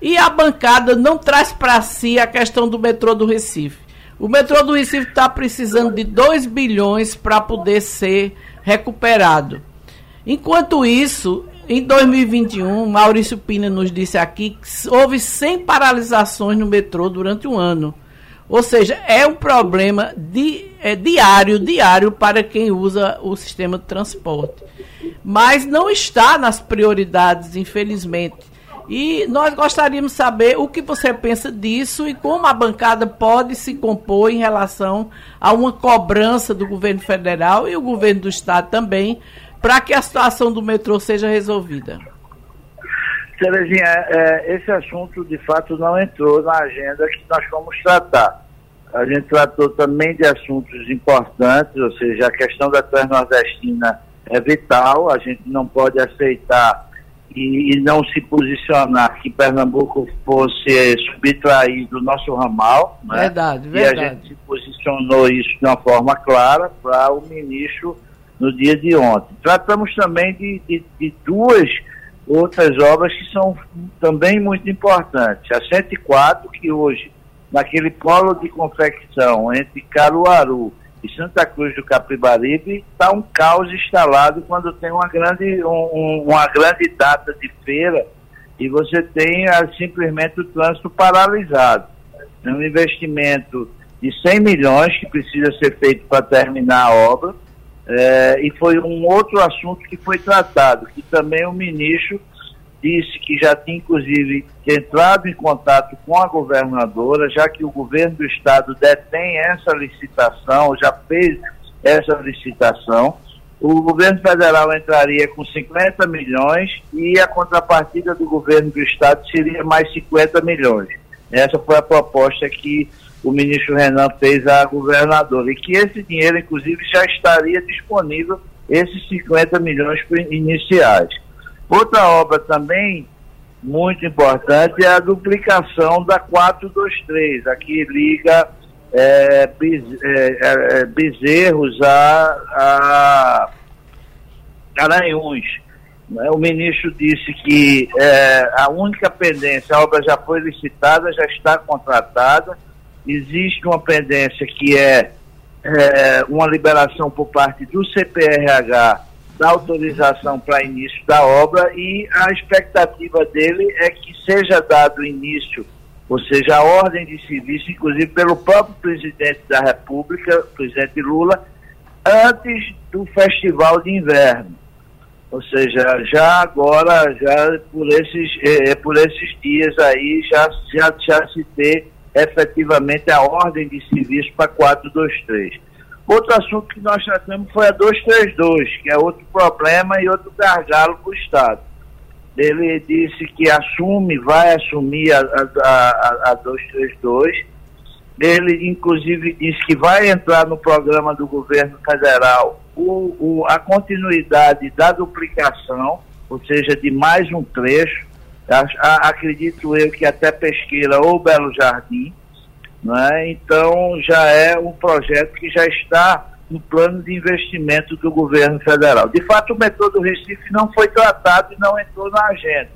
E a bancada não traz para si a questão do metrô do Recife. O metrô do Recife está precisando de 2 bilhões para poder ser recuperado. Enquanto isso, em 2021, Maurício Pina nos disse aqui que houve 100 paralisações no metrô durante um ano. Ou seja, é um problema di, é, diário, diário para quem usa o sistema de transporte. Mas não está nas prioridades, infelizmente. E nós gostaríamos de saber o que você pensa disso e como a bancada pode se compor em relação a uma cobrança do governo federal e o governo do estado também, para que a situação do metrô seja resolvida. Terezinha, é, esse assunto de fato não entrou na agenda que nós fomos tratar. A gente tratou também de assuntos importantes, ou seja, a questão da Transnordestina é vital, a gente não pode aceitar e, e não se posicionar que Pernambuco fosse subtrair do nosso ramal. Né? Verdade, verdade. E a gente se posicionou isso de uma forma clara para o ministro no dia de ontem. Tratamos também de, de, de duas outras obras que são também muito importantes. A 104, que hoje, naquele polo de confecção entre Caruaru e Santa Cruz do Capibaribe, está um caos instalado quando tem uma grande, um, uma grande data de feira e você tem ah, simplesmente o trânsito paralisado. É um investimento de 100 milhões que precisa ser feito para terminar a obra é, e foi um outro assunto que foi tratado, que também o ministro disse que já tinha, inclusive, entrado em contato com a governadora, já que o governo do estado detém essa licitação, já fez essa licitação. O governo federal entraria com 50 milhões e a contrapartida do governo do estado seria mais 50 milhões. Essa foi a proposta que o ministro Renan fez à governadora, e que esse dinheiro, inclusive, já estaria disponível, esses 50 milhões iniciais. Outra obra também muito importante é a duplicação da 423, aqui liga é, é, é, é, bezerros a, a. Né? O ministro disse que é, a única pendência, a obra já foi licitada, já está contratada, existe uma pendência que é, é uma liberação por parte do CPRH da autorização para início da obra e a expectativa dele é que seja dado início, ou seja, a ordem de serviço, inclusive pelo próprio presidente da República, presidente Lula, antes do festival de inverno. Ou seja, já agora, já por esses, é, por esses dias aí, já, já, já se ter efetivamente a ordem de serviço para 423. Outro assunto que nós tratamos foi a 232, que é outro problema e outro gargalo para o Estado. Ele disse que assume, vai assumir a, a, a, a 232. Ele, inclusive, disse que vai entrar no programa do governo federal o, o, a continuidade da duplicação, ou seja, de mais um trecho acredito eu que até Pesqueira ou Belo Jardim, né? então já é um projeto que já está no plano de investimento do governo federal. De fato, o metrô do Recife não foi tratado e não entrou na agenda.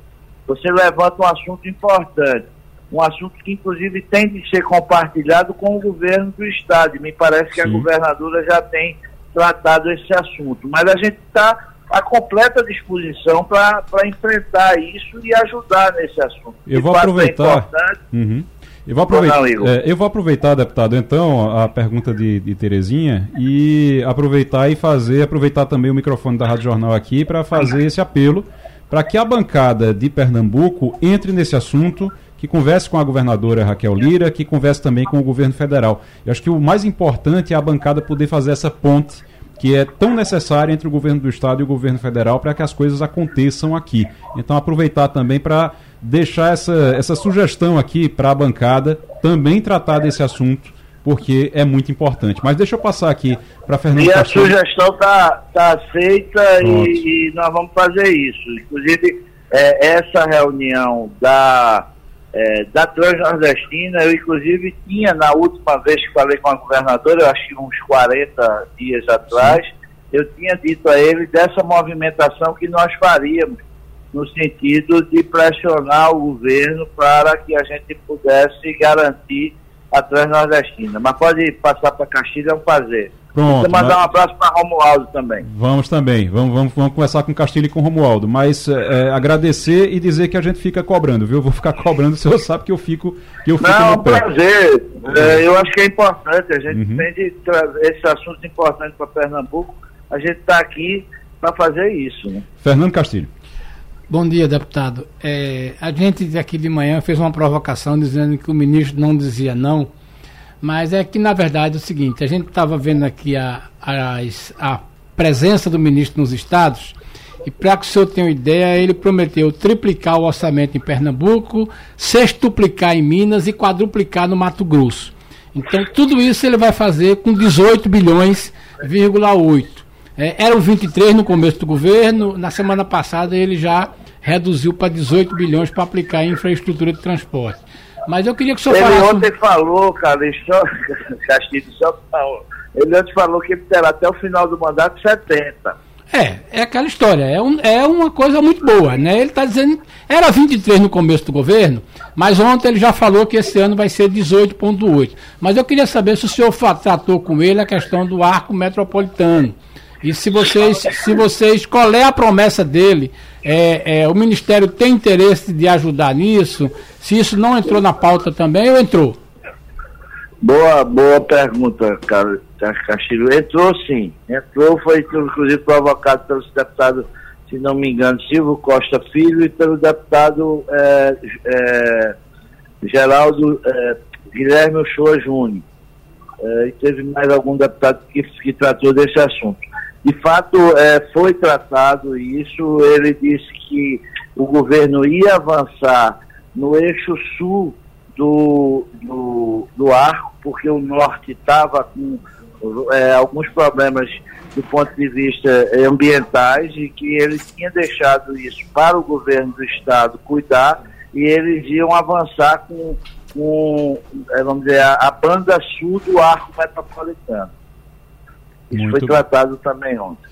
Você levanta um assunto importante, um assunto que inclusive tem de ser compartilhado com o governo do estado. me parece que Sim. a governadora já tem tratado esse assunto. Mas a gente está a completa disposição para enfrentar isso e ajudar nesse assunto. Eu vou é aproveitar. É uhum. Eu vou, aproveitar, é, eu vou aproveitar, deputado, então, a pergunta de, de Terezinha e aproveitar e fazer, aproveitar também o microfone da Rádio Jornal aqui para fazer esse apelo para que a bancada de Pernambuco entre nesse assunto, que converse com a governadora Raquel Lira, que converse também com o governo federal. Eu acho que o mais importante é a bancada poder fazer essa ponte que é tão necessária entre o governo do estado e o governo federal para que as coisas aconteçam aqui. Então, aproveitar também para deixar essa, essa sugestão aqui para a bancada também tratar desse assunto, porque é muito importante. Mas deixa eu passar aqui para Fernando E a Castilho. sugestão está tá aceita e, e, nós vamos fazer isso. Inclusive, é, essa reunião da é, da Transnordestina, eu inclusive tinha na última vez que falei com a governadora, eu acho que uns 40 dias atrás, Sim. eu tinha dito a ele dessa movimentação que nós faríamos, no sentido de pressionar o governo para que a gente pudesse garantir a Transnordestina. Mas pode passar para Castilho, é um prazer. Pronto. Você mandar um abraço para Romualdo também. Vamos também. Vamos, vamos, vamos conversar com Castilho e com Romualdo. Mas é, é, agradecer e dizer que a gente fica cobrando, viu? Eu vou ficar cobrando, *laughs* o senhor sabe que eu fico, que eu fico Não, no pé. prazer. É, eu acho que é importante. A gente uhum. tem de trazer esse assunto importante para Pernambuco. A gente está aqui para fazer isso. Né? Fernando Castilho. Bom dia, deputado. É, a gente aqui de manhã fez uma provocação dizendo que o ministro não dizia não, mas é que na verdade é o seguinte: a gente estava vendo aqui a, a, a presença do ministro nos estados e para que o senhor tenha uma ideia, ele prometeu triplicar o orçamento em Pernambuco, sextuplicar em Minas e quadruplicar no Mato Grosso. Então, tudo isso ele vai fazer com 18 bilhões, 8. É, eram 23 no começo do governo, na semana passada ele já reduziu para 18 bilhões para aplicar em infraestrutura de transporte. Mas eu queria que o senhor ele falasse... Ele ontem falou, cara, só, Castilho, só, ele ontem falou que terá até o final do mandato 70. É, é aquela história, é, um, é uma coisa muito boa, né? Ele está dizendo, era 23 no começo do governo, mas ontem ele já falou que esse ano vai ser 18,8. Mas eu queria saber se o senhor tratou com ele a questão do arco metropolitano. E se vocês, se vocês, qual é a promessa dele? É, é, o Ministério tem interesse de ajudar nisso? Se isso não entrou na pauta também ou entrou? Boa, boa pergunta, cara, Castilho. Entrou sim, entrou, foi inclusive provocado pelos deputados, se não me engano, Silvio Costa Filho e pelo deputado é, é, Geraldo é, Guilherme Ochoa Júnior. É, e teve mais algum deputado que, que tratou desse assunto. De fato, é, foi tratado isso, ele disse que o governo ia avançar no eixo sul do, do, do arco, porque o norte estava com é, alguns problemas do ponto de vista ambientais e que eles tinham deixado isso para o governo do estado cuidar e eles iam avançar com, com é, vamos dizer, a, a banda sul do arco metropolitano. Isso Muito foi tratado também ontem.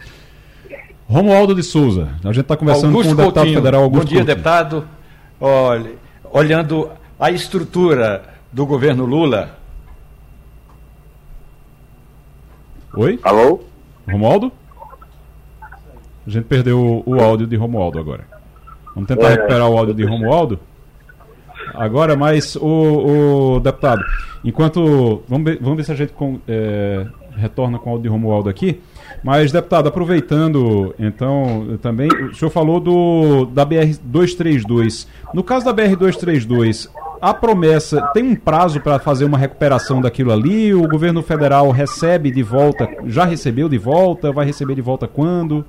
Romualdo de Souza, a gente está conversando Augusto com o deputado Coutinho. federal Augusto Bom dia, Coutinho. deputado. Olha, olhando a estrutura do governo Lula. Oi? Alô? Romualdo? A gente perdeu o, áudio de Romualdo agora. Vamos tentar é, recuperar o áudio de Romualdo. Agora, mas o, o deputado, enquanto. Vamos ver, vamos ver se a gente é, retorna com o de Romualdo aqui. Mas, deputado, aproveitando, então, também, o senhor falou do da BR-232. No caso da BR-232, a promessa tem um prazo para fazer uma recuperação daquilo ali? O governo federal recebe de volta, já recebeu de volta? Vai receber de volta quando?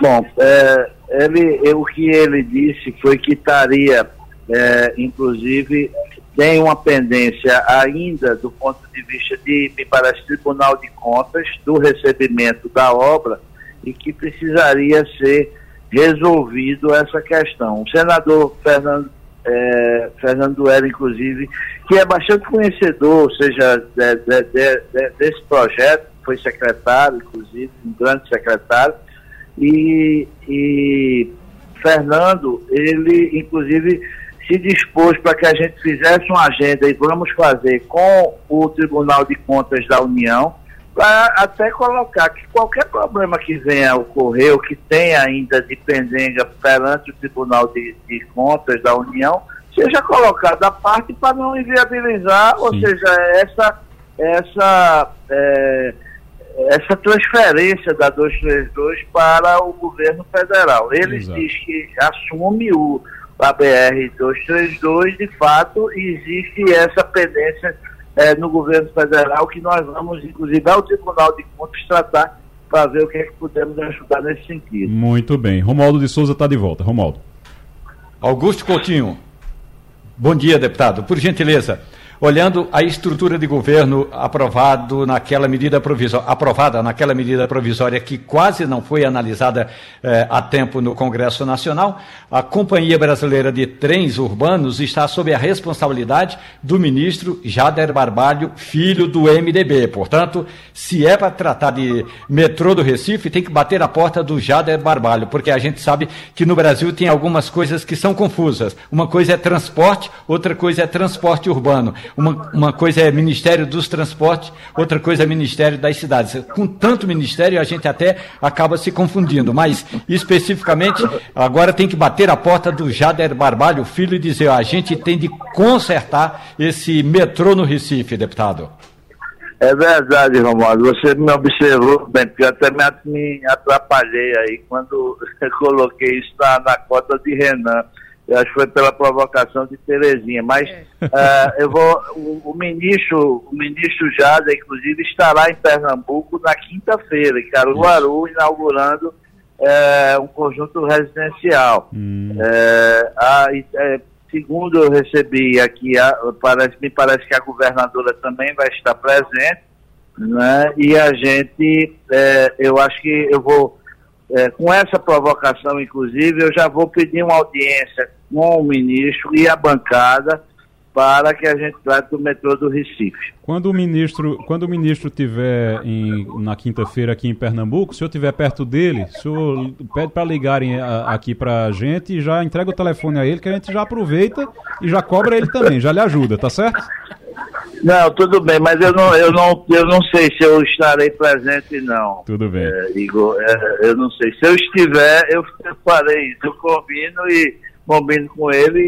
Bom, é, ele, o que ele disse foi que estaria, é, inclusive, tem uma pendência ainda do ponto de vista de, me parece, Tribunal de Contas, do recebimento da obra e que precisaria ser resolvido essa questão. O senador Fernando é, Fernando era, inclusive, que é bastante conhecedor, ou seja, de, de, de, desse projeto, foi secretário, inclusive, um grande secretário, e, e Fernando, ele, inclusive, se dispôs para que a gente fizesse uma agenda e vamos fazer com o Tribunal de Contas da União, para até colocar que qualquer problema que venha a ocorrer, ou que tenha ainda de pendenga perante o Tribunal de, de Contas da União, seja colocado à parte para não inviabilizar, Sim. ou seja, essa, essa, é, essa transferência da 232 para o governo federal. Ele diz que assume o a BR 232, de fato, existe essa pendência é, no governo federal que nós vamos, inclusive, ao Tribunal de Contas tratar para ver o que é que podemos ajudar nesse sentido. Muito bem. Romualdo de Souza está de volta. Romualdo. Augusto Coutinho. Bom dia, deputado. Por gentileza, olhando a estrutura de governo aprovado naquela medida provisória, aprovada naquela medida provisória que quase não foi analisada eh, a tempo no Congresso Nacional, a Companhia Brasileira de Trens Urbanos está sob a responsabilidade do ministro Jader Barbalho, filho do MDB. Portanto, se é para tratar de metrô do Recife, tem que bater a porta do Jader Barbalho, porque a gente sabe que no Brasil tem algumas coisas que são confusas. Uma coisa é transporte, outra coisa é transporte urbano. Uma, uma coisa é Ministério dos Transportes, outra coisa é Ministério das Cidades. Com tanto ministério, a gente até acaba se confundindo. Mas, especificamente, agora tem que bater a porta do Jader Barbalho, filho, e dizer: ó, a gente tem de consertar esse metrô no Recife, deputado. É verdade, Romualdo. Você me observou bem, porque eu até me atrapalhei aí quando *laughs* coloquei isso na, na cota de Renan. Eu acho que foi pela provocação de Terezinha. Mas é. uh, eu vou. O, o, ministro, o ministro Jada, inclusive, estará em Pernambuco na quinta-feira, em Caruaru, inaugurando uh, um conjunto residencial. Hum. Uh, a, segundo eu recebi aqui, a, parece, me parece que a governadora também vai estar presente, né? E a gente, eu acho que eu vou. com essa provocação, inclusive, eu já vou pedir uma audiência com o ministro e a bancada para que a gente trate do metrô do Recife. Quando o ministro, quando o ministro tiver em, na quinta-feira aqui em Pernambuco, se eu estiver perto dele, o senhor pede para ligarem a, aqui para a gente e já entrega o telefone a ele, que a gente já aproveita e já cobra ele também, já lhe ajuda, tá certo? Não, tudo bem, mas eu não, eu não, eu não sei se eu estarei presente, não. Tudo bem. É, Igor, é, eu não sei. Se eu estiver, eu farei isso, eu combino e combino com ele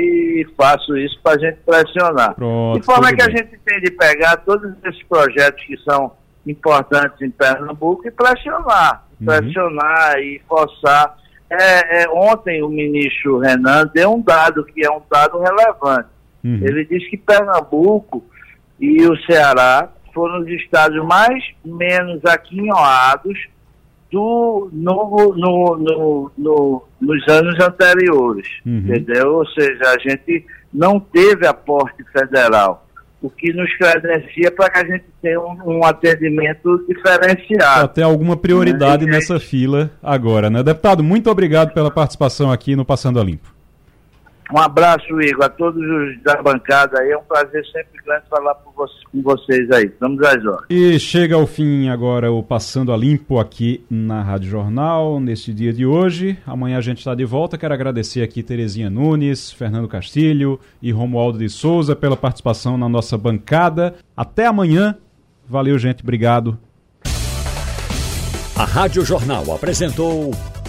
e faço isso para a gente pressionar. Pronto, de forma que bem. a gente tem de pegar todos esses projetos que são importantes em Pernambuco e pressionar. Uhum. Pressionar e forçar. É, é, ontem o ministro Renan deu um dado que é um dado relevante. Uhum. Ele disse que Pernambuco e o Ceará foram os estados mais menos aquinhoados do, no, no, no, no, nos anos anteriores, uhum. entendeu? Ou seja, a gente não teve aporte federal, o que nos credencia para que a gente tenha um, um atendimento diferenciado. Até alguma prioridade né? nessa fila agora, né? Deputado, muito obrigado pela participação aqui no Passando a Limpo. Um abraço, Igor, a todos os da bancada aí. É um prazer sempre grande falar você, com vocês aí. Estamos às horas. E chega ao fim agora o Passando a Limpo aqui na Rádio Jornal, neste dia de hoje. Amanhã a gente está de volta. Quero agradecer aqui Terezinha Nunes, Fernando Castilho e Romualdo de Souza pela participação na nossa bancada. Até amanhã. Valeu, gente. Obrigado. A Rádio Jornal apresentou